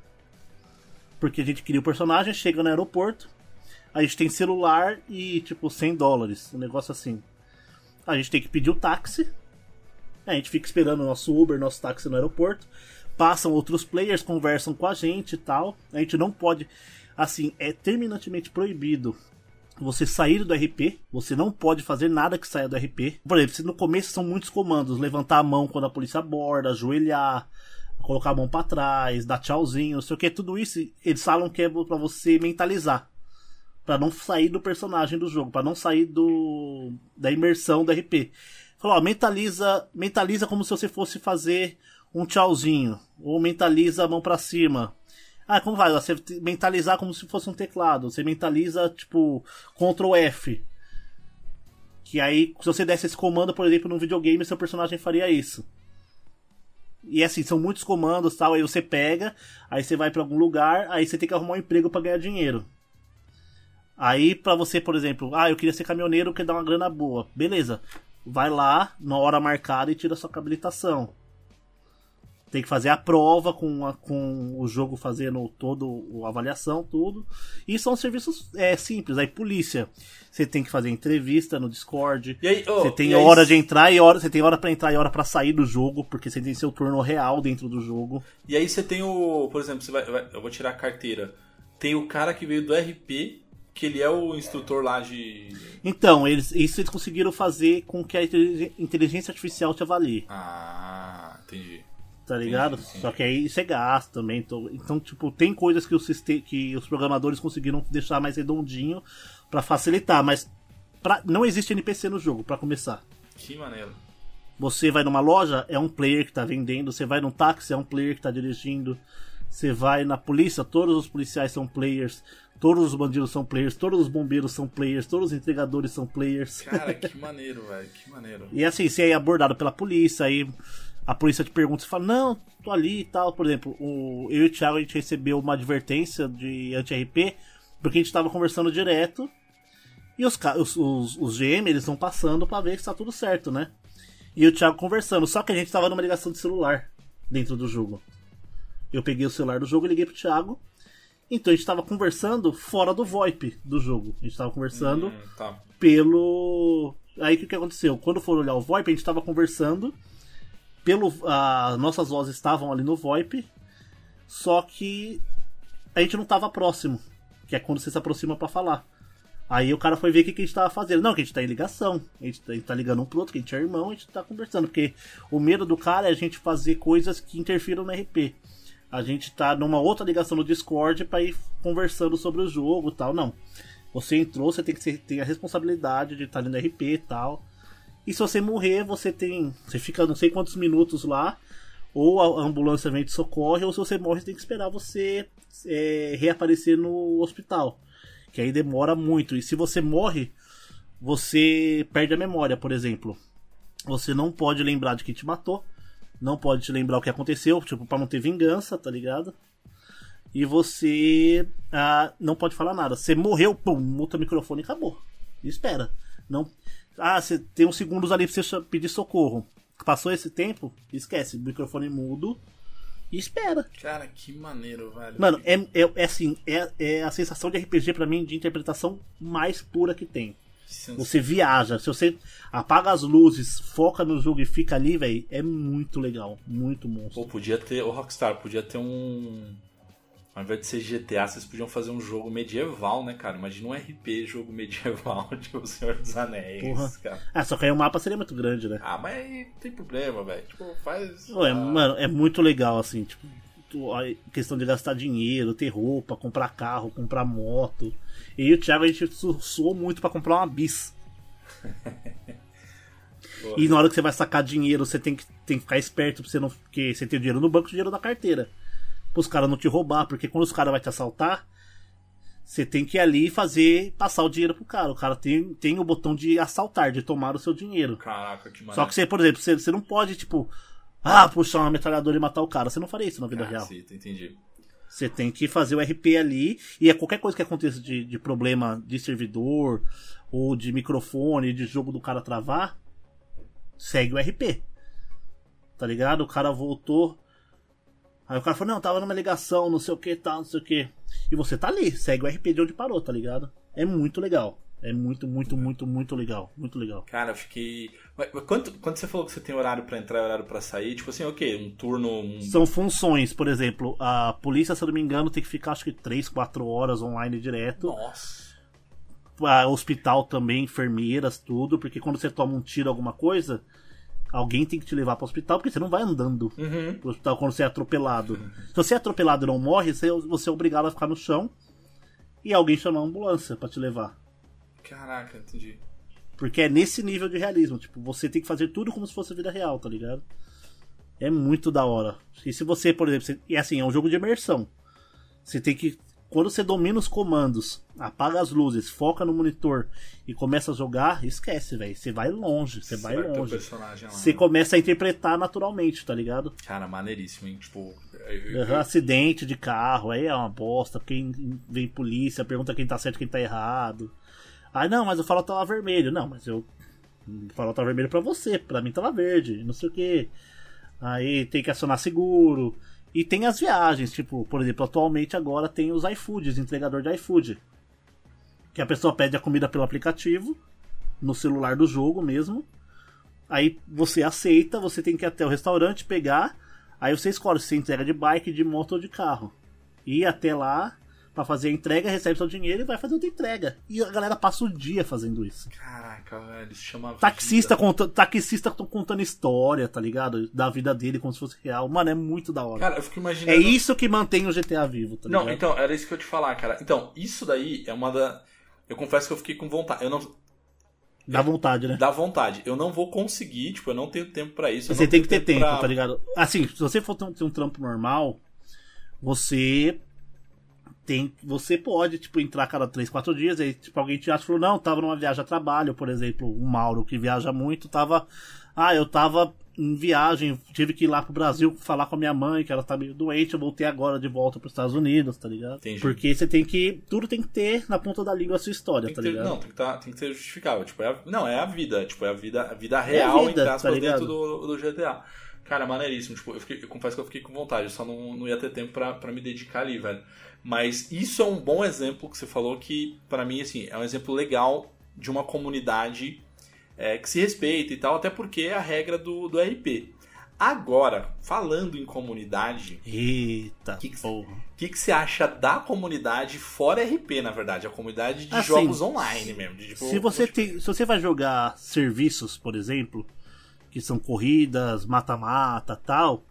Porque a gente cria o personagem, chega no aeroporto, a gente tem celular e, tipo, 100 dólares, um negócio assim. A gente tem que pedir o táxi, a gente fica esperando o nosso Uber, nosso táxi no aeroporto. Passam outros players, conversam com a gente e tal. A gente não pode. Assim, é terminantemente proibido você sair do RP. Você não pode fazer nada que saia do RP. Por exemplo, no começo são muitos comandos: levantar a mão quando a polícia aborda, ajoelhar, colocar a mão pra trás, dar tchauzinho, não sei o que. Tudo isso eles falam que é pra você mentalizar. Pra não sair do personagem do jogo, pra não sair do da imersão do RP. Falou, ó, mentaliza, mentaliza como se você fosse fazer um tchauzinho. Ou mentaliza a mão pra cima. Ah, como vai? Você mentalizar como se fosse um teclado. Você mentaliza, tipo, Ctrl F. Que aí, se você desse esse comando, por exemplo, num videogame, seu personagem faria isso. E assim, são muitos comandos tal. Aí você pega, aí você vai pra algum lugar, aí você tem que arrumar um emprego pra ganhar dinheiro. Aí, pra você, por exemplo, ah, eu queria ser caminhoneiro que dá uma grana boa. Beleza. Vai lá, na hora marcada e tira sua habilitação. tem que fazer a prova com, a, com o jogo fazendo todo a avaliação, tudo. E são serviços é, simples. Aí, polícia, você tem que fazer entrevista no Discord. Aí, oh, você tem hora aí... de entrar e hora. Você tem hora para entrar e hora para sair do jogo, porque você tem seu turno real dentro do jogo. E aí você tem o. Por exemplo, você vai, vai, eu vou tirar a carteira. Tem o cara que veio do RP, que ele é o instrutor lá de. Então, eles, isso eles conseguiram fazer com que a inteligência artificial te avalie. Ah, entendi tá ligado? Sim, sim. Só que aí você gasta também. Então, então, tipo, tem coisas que, o sistema, que os programadores conseguiram deixar mais redondinho para facilitar, mas pra, não existe NPC no jogo, para começar. Que maneiro. Você vai numa loja, é um player que tá vendendo. Você vai num táxi, é um player que tá dirigindo. Você vai na polícia, todos os policiais são players. Todos os bandidos são players, todos os bombeiros são players, todos os entregadores são players. Cara, que maneiro, velho, que maneiro. E assim, você é abordado pela polícia, aí a polícia te pergunta, você fala, não, tô ali e tal. Por exemplo, o, eu e o Thiago a gente recebeu uma advertência de anti-RP, porque a gente tava conversando direto. E os, os, os, os GM, eles vão passando para ver que está tudo certo, né? E o Thiago conversando, só que a gente tava numa ligação de celular dentro do jogo. Eu peguei o celular do jogo e liguei pro Thiago. Então a gente tava conversando fora do VoIP do jogo. A gente tava conversando hum, tá. pelo. Aí o que, que aconteceu? Quando for olhar o VoIP, a gente tava conversando pelo as nossas vozes estavam ali no VoIP, só que a gente não estava próximo, que é quando você se aproxima para falar. Aí o cara foi ver o que, que a gente tava fazendo. Não, que a gente tá em ligação. A gente, a gente tá ligando um pro outro, que a gente é irmão, a gente tá conversando. Porque o medo do cara é a gente fazer coisas que interfiram no RP. A gente tá numa outra ligação no Discord para ir conversando sobre o jogo e tal. Não. Você entrou, você tem que ter, a responsabilidade de estar tá ali no RP e tal. E se você morrer, você tem. Você fica não sei quantos minutos lá. Ou a ambulância vem te socorre, ou se você morre, você tem que esperar você é, reaparecer no hospital. Que aí demora muito. E se você morre, você perde a memória, por exemplo. Você não pode lembrar de quem te matou. Não pode te lembrar o que aconteceu, tipo, pra não ter vingança, tá ligado? E você ah, não pode falar nada. Você morreu, pum, muta o microfone e acabou. E espera. Não, ah, você tem uns segundos ali pra você pedir socorro. Passou esse tempo, esquece, microfone mudo e espera. Cara, que maneiro, velho. Mano, é, é, é assim, é, é a sensação de RPG para mim de interpretação mais pura que tem. Você viaja, se você apaga as luzes, foca no jogo e fica ali, velho, é muito legal, muito monstro. Pô, podia ter, o Rockstar podia ter um ao invés de ser GTA, vocês podiam fazer um jogo medieval, né, cara? Imagina um RP jogo medieval, tipo o Senhor dos Anéis, Porra. cara. Ah, só que aí o mapa seria muito grande, né? Ah, mas aí tem problema, velho. Tipo, faz. Ué, ah... Mano, é muito legal, assim, tipo, a questão de gastar dinheiro, ter roupa, comprar carro, comprar moto. E o Thiago a gente suou muito para comprar uma bis. e na hora que você vai sacar dinheiro, você tem que, tem que ficar esperto pra você não. Porque você tem dinheiro no banco, dinheiro na carteira pros caras não te roubar, porque quando os caras vão te assaltar, você tem que ir ali fazer, passar o dinheiro pro cara. O cara tem, tem o botão de assaltar, de tomar o seu dinheiro. Caraca, que Só que você, por exemplo, você, você não pode, tipo, ah, puxar uma metralhadora e matar o cara. Você não faria isso na vida ah, real. Sim, entendi. Você tem que fazer o RP ali, e é qualquer coisa que aconteça de, de problema de servidor, ou de microfone, de jogo do cara travar, segue o RP. Tá ligado? O cara voltou, Aí o cara falou, não, tava numa ligação, não sei o que, tal, não sei o que. E você tá ali, segue o RP de onde parou, tá ligado? É muito legal. É muito, muito, muito, muito legal. Muito legal. Cara, eu fiquei. Quanto, quando você falou que você tem horário para entrar e horário para sair, tipo assim, ok, um turno. Um... São funções, por exemplo, a polícia, se eu não me engano, tem que ficar acho que 3, 4 horas online direto. Nossa. A hospital também, enfermeiras, tudo, porque quando você toma um tiro, alguma coisa, Alguém tem que te levar para o hospital, porque você não vai andando uhum. pro hospital quando você é atropelado. Uhum. Se você é atropelado e não morre, você, você é obrigado a ficar no chão e alguém chamar a ambulância para te levar. Caraca, entendi. Porque é nesse nível de realismo. Tipo, você tem que fazer tudo como se fosse vida real, tá ligado? É muito da hora. E se você, por exemplo, você, e assim, é um jogo de imersão. Você tem que quando você domina os comandos, apaga as luzes, foca no monitor e começa a jogar, esquece, velho. Você vai longe, você vai, vai longe. Você né? começa a interpretar naturalmente, tá ligado? Cara, maneiríssimo, hein? Tipo. Eu, eu... Acidente de carro, aí é uma bosta. Quem vem polícia, pergunta quem tá certo quem tá errado. Ah, não, mas o farol tava vermelho. Não, mas eu. O farol tava vermelho pra você, pra mim tava verde, não sei o que. Aí tem que acionar seguro. E tem as viagens, tipo, por exemplo, atualmente agora tem os iFoods, entregador de iFood. Que a pessoa pede a comida pelo aplicativo, no celular do jogo mesmo. Aí você aceita, você tem que ir até o restaurante pegar. Aí você escolhe se entrega de bike, de moto ou de carro. Ir até lá para fazer a entrega, recebe seu dinheiro e vai fazer outra entrega. E a galera passa o dia fazendo isso. Caraca, velho, isso chama. Taxista, conta, taxista contando história, tá ligado? Da vida dele como se fosse real. Mano, é muito da hora. Cara, eu fico é imaginando. isso que mantém o GTA vivo, tá Não, ligado? então, era isso que eu ia te falar, cara. Então, isso daí é uma da. Eu confesso que eu fiquei com vontade. Eu não. Dá vontade, né? Dá vontade. Eu não vou conseguir, tipo, eu não tenho tempo pra isso. Você não tem que ter tempo, pra- tá ligado? Assim, se você for ter um trampo normal, você tem. Você pode, tipo, entrar a cada 3, 4 dias, aí, tipo, alguém te acha e falou, não, tava numa viagem a trabalho, por exemplo, o Mauro, que viaja muito, tava. Ah, eu tava em viagem, tive que ir lá pro Brasil falar com a minha mãe, que ela tá meio doente, eu voltei agora de volta pros Estados Unidos, tá ligado? Entendi. Porque você tem que. Tudo tem que ter na ponta da língua a sua história, Tem tá ter, ligado? não, tem que, tá, tem que ser justificável. Tipo, é a- não, é a vida. Tipo, é a vida, a vida real, vida, entre tá aspas, ligado? dentro do, do GTA. Cara, maneiríssimo. Tipo, eu, fiquei- eu confesso que eu fiquei com vontade. Só não, não ia ter tempo pra, pra me dedicar ali, velho. Mas isso é um bom exemplo que você falou que, pra mim, assim, é um exemplo legal de uma comunidade é, que se respeita e tal, até porque é a regra do, do RP. Agora, falando em comunidade, Eita, Que o que, que você acha da comunidade fora RP, na verdade? A comunidade de Assim, jogos online mesmo. de, tipo, Se você, tem, se você vai jogar serviços, por exemplo, que são corridas, mata-mata tal,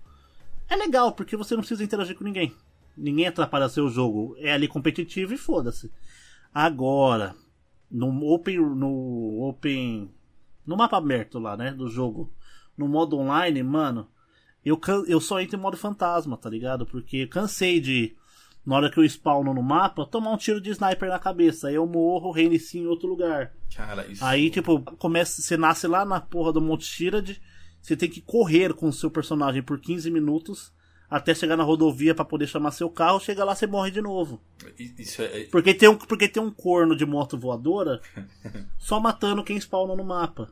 é legal, porque você não precisa interagir com ninguém. Ninguém atrapalha seu jogo. É ali competitivo e foda-se. Agora, no Open. No Open. No mapa aberto lá, né? Do jogo. No modo online, mano. Eu, eu só entro em modo fantasma, tá ligado? Porque cansei de. Na hora que eu spawno no mapa, tomar um tiro de sniper na cabeça. Aí eu morro, reinicio em outro lugar. Cara, isso. Aí, tipo, começa, você nasce lá na porra do Monte Tirad, você tem que correr com o seu personagem por 15 minutos até chegar na rodovia pra poder chamar seu carro, chega lá você morre de novo. Isso é. Porque tem um, porque tem um corno de moto voadora só matando quem spawna no mapa.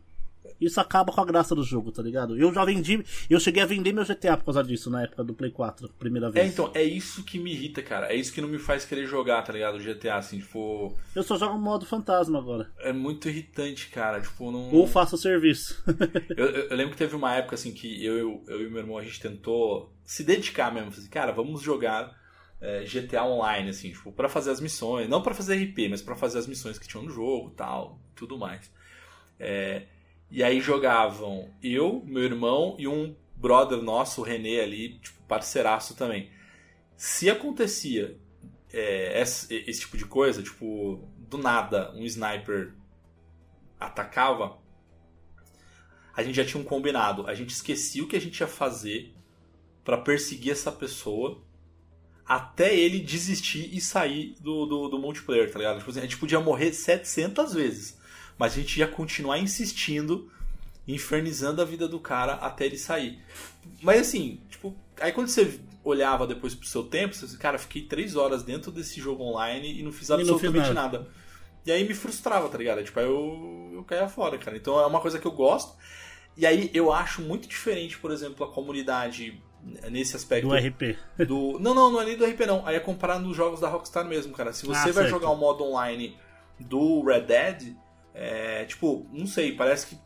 Isso acaba com a graça do jogo, tá ligado? Eu já vendi, eu cheguei a vender meu GTA por causa disso na época do Play 4, primeira É, vez. então, é isso que me irrita, cara. É isso que não me faz querer jogar, tá ligado? O GTA, assim, tipo. Eu só jogo modo fantasma agora. É muito irritante, cara. Tipo, não. Ou faço serviço. Eu, eu- lembro que teve uma época, assim, que eu, eu, eu e meu irmão, a gente tentou se dedicar mesmo. Assim, cara, vamos jogar é, GTA Online, assim, tipo, pra fazer as missões. Não pra fazer RP, mas pra fazer as missões que tinham no jogo tal, tudo mais. É, e aí jogavam eu, meu irmão e um brother nosso, o René ali, tipo, parceiraço também. Se acontecia é, esse, esse tipo de coisa, tipo, do nada, um sniper atacava, a gente já tinha um combinado. A gente esquecia o que a gente ia fazer pra perseguir essa pessoa até ele desistir e sair do, do, do multiplayer, tá ligado? Tipo assim, a gente podia morrer 700 vezes, mas a gente ia continuar insistindo, infernizando a vida do cara até ele sair. Mas assim, tipo, aí quando você olhava depois pro seu tempo, você dizia, cara, fiquei 3 horas dentro desse jogo online e não fiz não fiz absolutamente nada. nada. E aí me frustrava, tá ligado? Tipo, aí eu, eu caía fora, cara. Então é uma coisa que eu gosto. E aí eu acho muito diferente, por exemplo, a comunidade nesse aspecto Do RP. do. Não, não, não é nem do RP, não. Aí é comparar nos jogos da Rockstar mesmo, cara. Se você Ah, vai certo. jogar o modo online do Red Dead, é, tipo, não sei, parece que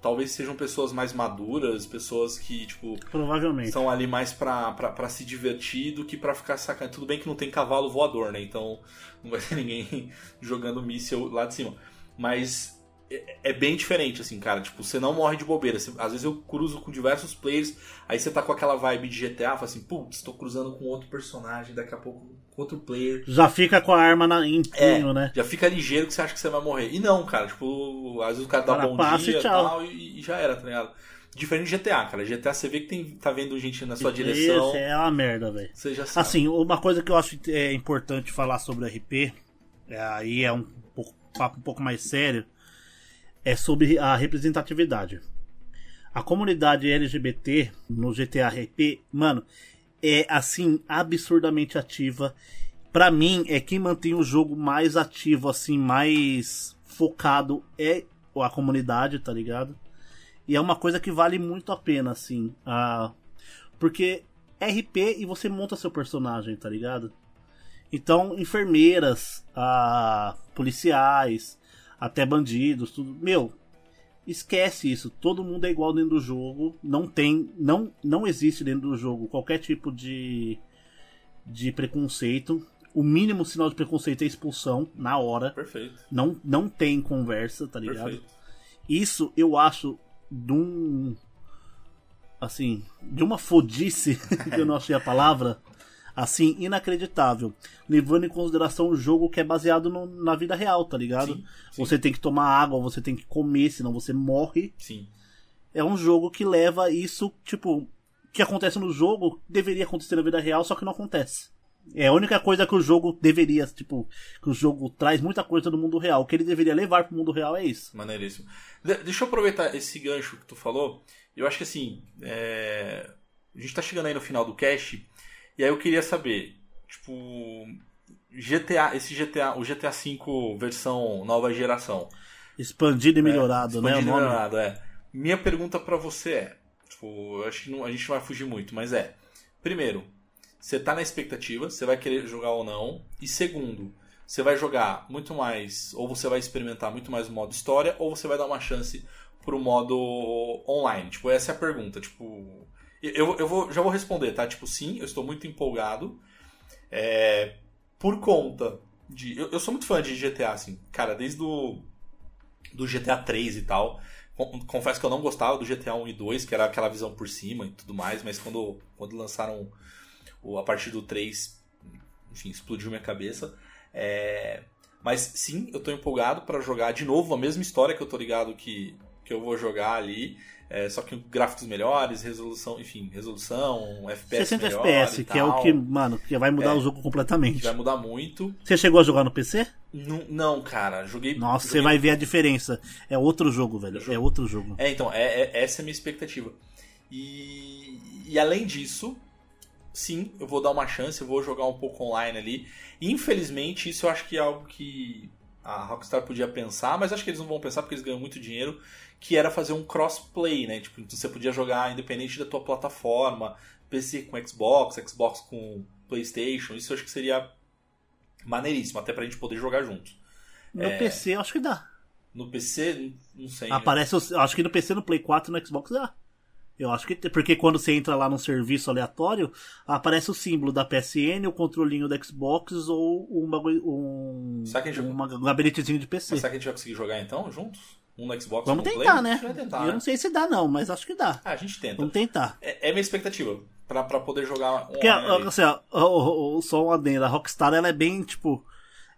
talvez sejam pessoas mais maduras, pessoas que, tipo, Provavelmente. são ali mais pra, pra, pra se divertir do que pra ficar sacando. Tudo bem que não tem cavalo voador, né? Então não vai ter ninguém jogando míssil lá de cima. Mas é, é bem diferente, assim, cara. Tipo, você não morre de bobeira. Você- às vezes eu cruzo com diversos players, aí você tá com aquela vibe de GTA, fala assim, putz, tô cruzando com outro personagem, daqui a pouco com outro player. Já fica com a arma na, em É, punho, né? já fica ligeiro que você acha que você vai morrer. E não, cara, tipo, às vezes o cara dá Cara, bom e dia e tal e, e já era, tá ligado? Diferente de GTA, cara. GTA você vê que tem, tá vendo gente na sua Esse direção. é uma merda, velho. Você já sabe. Assim, uma coisa que eu acho é importante falar sobre RP, é, aí é um pouco- papo um pouco mais sério, é sobre a representatividade. A comunidade LGBT no GTA RP, mano, é assim absurdamente ativa. Pra mim, é quem mantém o jogo mais ativo, assim, mais focado é a comunidade, tá ligado? E é uma coisa que vale muito a pena, assim. Ah, porque RP e você monta seu personagem, tá ligado? Então, enfermeiras, ah, policiais, até bandidos, tudo. Meu, esquece isso. Todo mundo é igual dentro do jogo. Não tem. Não, não existe dentro do jogo qualquer tipo de. de preconceito. O mínimo sinal de preconceito é expulsão na hora. Perfeito. Não, não tem conversa, tá ligado? Perfeito. Isso eu acho de um. Assim, de uma fodice, que eu não achei a palavra, assim, inacreditável. Levando em consideração o jogo que é baseado no- na vida real, tá ligado? Sim, sim. Você tem que tomar água, você tem que comer, senão você morre. Sim. É um jogo que leva isso, tipo, que acontece no jogo deveria acontecer na vida real, só que não acontece. É a única coisa que o jogo deveria, tipo, que o jogo traz muita coisa do mundo real. O que ele deveria levar pro mundo real é isso. Maneiríssimo. De- deixa eu aproveitar esse gancho que tu falou. Eu acho que assim, é, a gente tá chegando aí no final do cast, e aí eu queria saber, tipo, GTA, esse GTA, o GTA V versão nova geração. Expandido e melhorado, né? O Expandido e melhorado, é. Minha pergunta pra você é, tipo, eu acho que não- a gente não vai fugir muito, mas é, primeiro, você tá na expectativa, você vai querer jogar ou não, e segundo, você vai jogar muito mais, ou você vai experimentar muito mais o modo história, ou você vai dar uma chance pro modo online? Tipo, essa é a pergunta, tipo... Eu, eu vou, já vou responder, tá? Tipo, sim, eu estou muito empolgado, é, por conta de... Eu, eu sou muito fã de GTA, assim, cara, desde o do GTA 3 e tal. Con- Confesso que eu não gostava do GTA 1 e 2, que era aquela visão por cima e tudo mais, mas quando, quando lançaram o, a partir do 3, enfim, explodiu minha cabeça. É, mas sim, eu tô empolgado para jogar de novo a mesma história que eu tô ligado que, que eu vou jogar ali. é, só que gráficos melhores, resolução, enfim, resolução, FPS 60 melhor FPS, que é o que, mano, que vai mudar É. o jogo completamente. vai mudar muito. Você chegou a jogar no PC? Não, não, cara, joguei. Nossa, você joguei vai ver a diferença. É outro jogo, velho. É outro jogo. É, então, é, é- essa é a minha expectativa. E, e além disso, sim, eu vou dar uma chance, eu vou jogar um pouco online ali. Infelizmente, isso eu acho que é algo que a Rockstar podia pensar, mas acho que eles não vão pensar porque eles ganham muito dinheiro, que era fazer um crossplay, né? Tipo, então você podia jogar independente da tua plataforma, PC com Xbox, Xbox com PlayStation, isso eu acho que seria maneiríssimo, até pra gente poder jogar junto. No É. PC, acho que dá. No PC, não sei. Aparece, os- eu acho que no PC, no Play 4 e no Xbox dá. Eu acho que tem, porque quando você entra lá num serviço aleatório, aparece o símbolo da PSN, o controlinho do Xbox ou um, um, um gabinetezinho de PC. Mas será que a gente vai conseguir jogar então, juntos? Um no Xbox Vamos um tentar, Play? né? Tentar, eu né? não sei se dá não, mas acho que dá. Ah, a gente tenta. Vamos tentar. É, é minha expectativa. Pra, pra poder jogar Porque, online ali. assim, ó, só uma adendo, a Rockstar, ela é bem, tipo,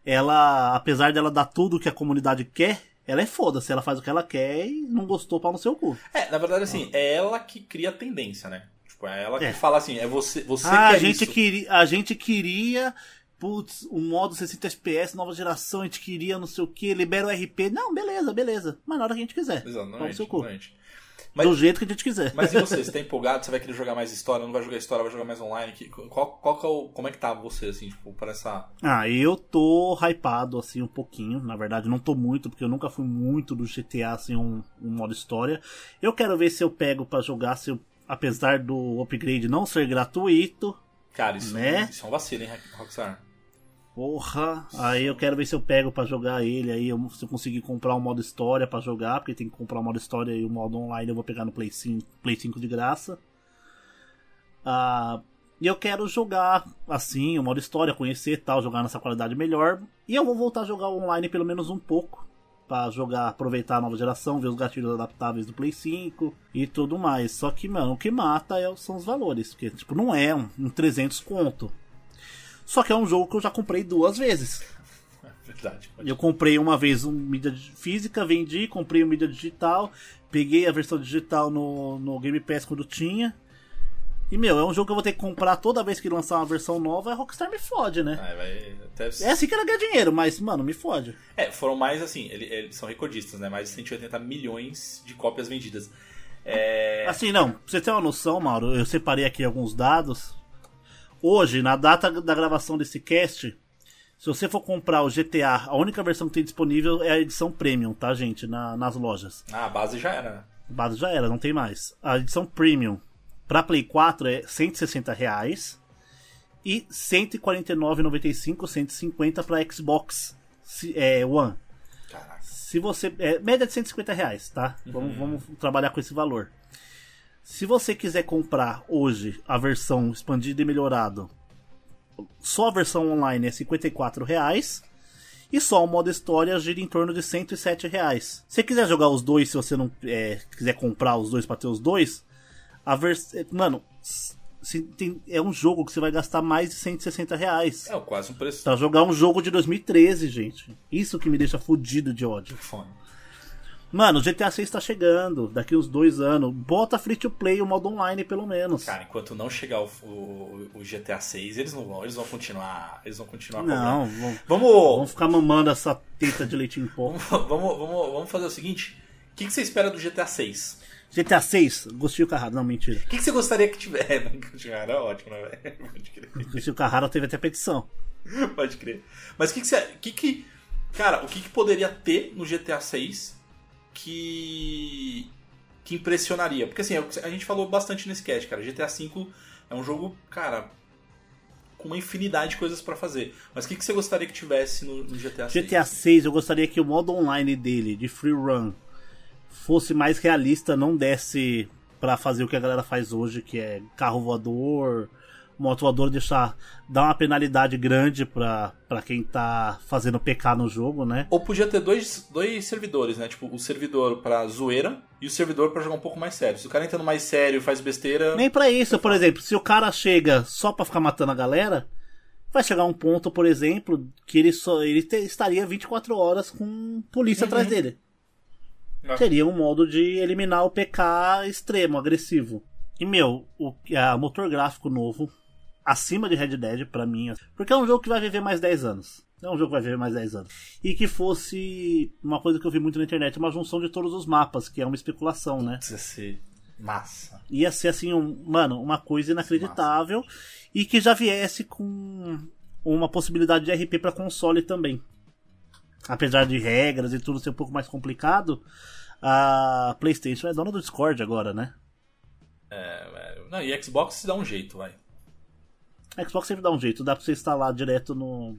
ela, apesar dela dar tudo que a comunidade quer, ela é foda-se, ela faz o que ela quer e não gostou pau no seu cu. É, na verdade, assim, é ela que cria a tendência, né? Tipo, é ela que É. fala assim, é você, você Ah, a gente, isso. queria, a gente queria, putz, um modo 60 FPS, nova geração, a gente queria não sei o que, libera o RP. Não, beleza, beleza. Mas na hora que a gente quiser. Exatamente, seu cu. exatamente. Mas, Do jeito que a gente quiser. mas e você? Você tá empolgado? Você vai querer jogar mais história? Não vai jogar história? Vai jogar mais online? Qual, qual que é o, como é que tá você, assim, tipo, para essa... Ah, eu tô hypado, assim, um pouquinho. Na verdade, não tô muito, porque eu nunca fui muito do GTA, assim, um, um modo história. Eu quero ver se eu pego pra jogar, se eu, apesar do upgrade não ser gratuito. Cara, isso, Né? isso é um vacilo, hein, Rockstar? Porra, aí eu quero ver se eu pego pra jogar ele, aí eu, se eu conseguir comprar um modo história pra jogar, porque tem que comprar o modo história e o modo online eu vou pegar no Play 5, Play 5 de graça. Ah, e eu quero jogar assim, o modo história, conhecer tal, jogar nessa qualidade melhor. E eu vou voltar a jogar online pelo menos um pouco. Pra jogar, aproveitar a nova geração, ver os gatilhos adaptáveis do Play 5 e tudo mais. Só que, mano, o que mata é- são os valores. Porque, tipo, não é um, um 300 conto. Só que é um jogo que eu já comprei duas vezes. Verdade. pode- Eu comprei uma vez um mídia di- física, vendi, comprei um mídia digital, peguei a versão digital no, no Game Pass quando tinha. E, meu, é um jogo que eu vou ter que comprar toda vez que lançar uma versão nova, a Rockstar me fode, né? Ah, vai até... É assim que ela ganha dinheiro, mas, mano, me fode. É, foram mais assim, ele- eles são recordistas, né? Mais de 180 milhões de cópias vendidas. É... Assim, não, pra você ter uma noção, Mauro, eu separei aqui alguns dados. Hoje, na data da gravação desse cast, se você for comprar o GTA, a única versão que tem disponível é a edição Premium, tá, gente? Na- nas lojas. Ah, a base já era, né? O básico já era, não tem mais. A edição Premium pra Play 4 é 160 reais e 149,95, 150 pra Xbox é, One. Caraca. Se você. É, média de 150 reais, tá? Vamos, vamos trabalhar com esse valor. Se você quiser comprar hoje a versão expandida e melhorado, só a versão online é 54 reais. E só o modo história gira em torno de 107 reais. Se você quiser jogar os dois, se você não é, quiser comprar os dois pra ter os dois, a versão. Mano, se tem- é um jogo que você vai gastar mais de 160 reais. É quase um preço. Pra jogar um jogo de 2013, gente. Isso que me deixa fudido de ódio. Fone. Mano, o GTA 6 tá chegando, daqui uns dois anos. Bota free to play o modo online, pelo menos. Cara, enquanto não chegar o, o- o GTA 6, eles não vão, eles vão continuar, eles vão continuar não, cobrando. vamos, Vamos, ficar mamando essa teta de leite em pó. vamos, vamos, vamos fazer o seguinte. O que, que você espera do GTA 6? GTA 6, Gostinho Carraro, não, mentira. O que, que você gostaria que tivesse? Cara, é ótimo, né, velho? Pode crer. Gostinho Carraro teve até petição. Pode crer. Mas o que, que você. Que que, cara, o que, que poderia ter no GTA 6 que. que impressionaria? Porque assim, é a gente falou bastante nesse cast, cara. GTA V é um jogo, cara. com uma infinidade de coisas pra fazer. Mas o que, que você gostaria que tivesse no, no GTA 6? GTA 6, eu gostaria que o modo online dele, de free run, fosse mais realista, não desse pra fazer o que a galera faz hoje, que é carro voador, moto voador, deixar dar uma penalidade grande pra, pra quem tá fazendo PK no jogo, né? Ou podia ter dois, dois servidores, né? Tipo, o servidor pra zoeira e o servidor pra jogar um pouco mais sério. Se o cara entrando mais sério e faz besteira. Nem pra isso, por exemplo, se o cara chega só pra ficar matando a galera, vai chegar um ponto, por exemplo, que ele só ele te- estaria 24 horas com polícia atrás dele. Ah. Seria um modo de eliminar o PK extremo, agressivo. E meu, o a motor gráfico novo, acima de Red Dead pra mim, porque é um jogo que vai viver mais 10 anos. É um jogo que vai viver mais 10 anos. E que fosse uma coisa que eu vi muito na internet, uma junção de todos os mapas, que é uma especulação, né? Precisa ser massa. ia ser assim, um, mano, uma coisa inacreditável e que já viesse com uma possibilidade de RP pra console também. Apesar de regras e tudo ser um pouco mais complicado, a PlayStation é dona do Discord agora, né? É, velho. Não, e Xbox se dá um jeito, vai. A Xbox sempre dá um jeito, dá pra você instalar direto no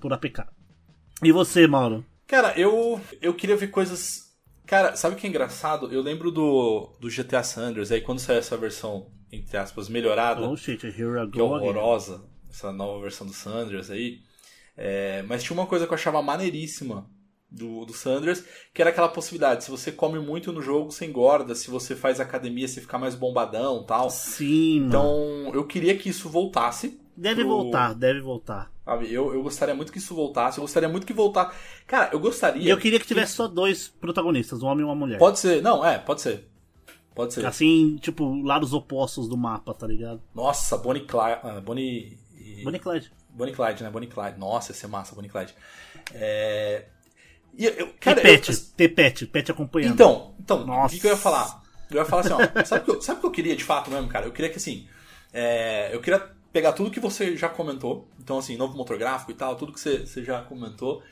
por APK. E você, Mauro? Cara, eu, eu queria ver coisas. Cara, sabe o que é engraçado? Eu lembro do, do GTA Sanders, aí quando saiu essa versão, entre aspas, melhorada, Oh shit, here I que é go horrorosa, essa nova versão do Sanders aí. é, mas tinha uma coisa que eu achava maneiríssima do, do Sanders, que era aquela possibilidade, se você come muito no jogo, você engorda, se você faz academia, você fica mais bombadão tal. Sim, mano. Então, eu queria que isso voltasse. Deve pro- voltar, deve voltar. Sabe? Eu, eu gostaria muito que isso voltasse. Eu gostaria muito que voltar. Cara, eu gostaria. Eu queria que tivesse só dois protagonistas, um homem e uma mulher. Pode ser. Não, é, pode ser. Pode ser. Assim, tipo, lados opostos do mapa, tá ligado? Nossa, Bonnie Clyde. Ah, Bonnie. Bonnie Clyde. Bonnie Clyde, né? Bonnie Clyde. Nossa, ia ser massa, Bonnie Clyde. É. E eu, cara, e Pet, eu- ter Pet, Pet acompanhando. Então, então, Nossa. o que, eu ia falar? Eu ia falar assim, ó, sabe o que, eu- sabe que eu queria de fato mesmo, cara? Eu queria que assim. é, eu queria pegar tudo que você já comentou. Então, assim, novo motor gráfico e tal, tudo que você, você já comentou.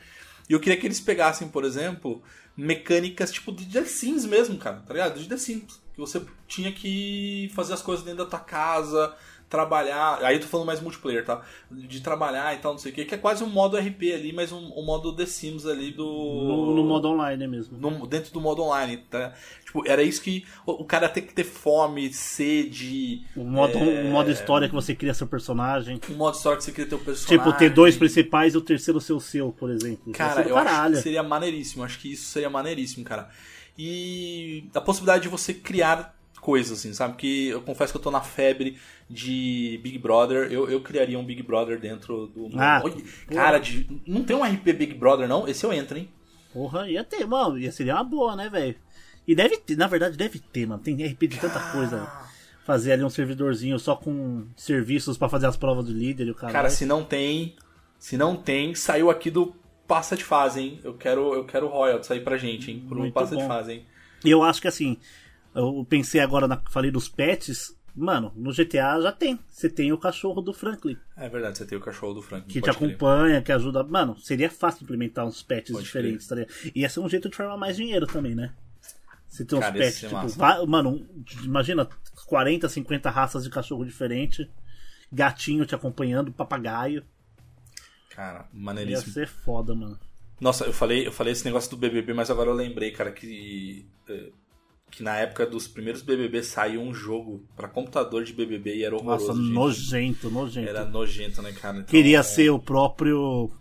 E eu queria que eles pegassem, por exemplo, mecânicas tipo de The Sims mesmo, cara, tá ligado? De The Sims. Que você tinha que fazer as coisas dentro da tua casa, trabalhar. Aí eu tô falando mais multiplayer, tá? De trabalhar e tal, não sei o que, que é quase um modo RP ali, mas um, um modo The Sims ali do. No, no modo online mesmo. no- dentro do modo online, tá? Tipo, era isso que o, o cara tem que ter fome, sede. O modo, é, o modo história que você cria seu personagem. Um modo história que você ter o personagem. Tipo, ter dois principais e o terceiro seu seu, por exemplo. Isso Cara, ser eu acho caralho. que seria maneiríssimo. Acho que isso seria maneiríssimo, cara. E a possibilidade de você criar coisas, assim, sabe? Que eu confesso que eu tô na febre de Big Brother. Eu, eu criaria um Big Brother dentro do. Ah, Olha, cara, de- não tem um RP Big Brother, não? Esse eu entro, hein? Porra, ia ter, mano. Ia seria uma boa, né, velho? E deve ter, na verdade, deve ter, mano. Tem RP de tanta coisa. Fazer ali um servidorzinho só com serviços pra fazer as provas do líder e o cara. Cara, se não tem, se não tem, saiu aqui do passa de fase, hein? Eu quero, eu quero royalties aí pra gente, hein? Pro Muito passa de bom. fase, hein? E eu acho que assim, eu pensei agora, na, falei dos pets. Mano, no GTA já tem. Você tem o cachorro do Franklin. É verdade, você tem o cachorro do Frank. que te acompanha, que ajuda. Mano, seria fácil implementar uns pets Pode diferentes, tá ligado? Ia ser um jeito de formar mais dinheiro também, né? Você tem uns Cara, pets, tipo, mano, imagina 40, 50 raças de cachorro diferente, gatinho te acompanhando, papagaio. Cara, Ia maneiríssimo. ser foda, mano. Nossa, eu falei, eu falei esse negócio do BBB, mas agora eu lembrei, cara, que eh, que na época dos primeiros BBB saiu um jogo pra computador de BBB e era horroroso. Nossa, gente. nojento, nojento. Era nojento, né, cara? Então, Queria é, ser o próprio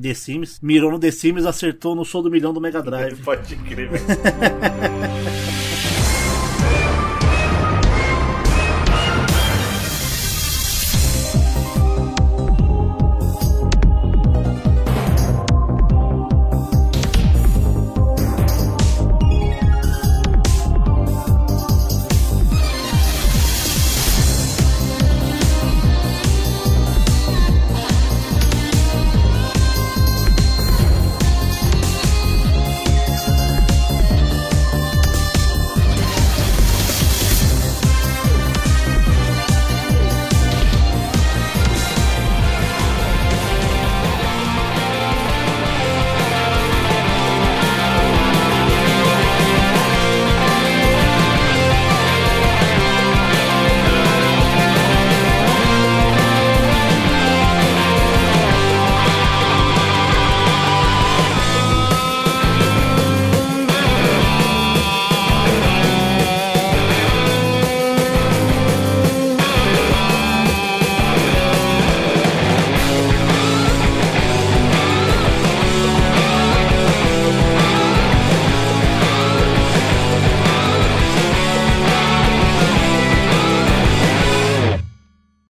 The Sims. Mirou no The Sims, acertou no show do milhão do Mega Drive. Pode crer, velho.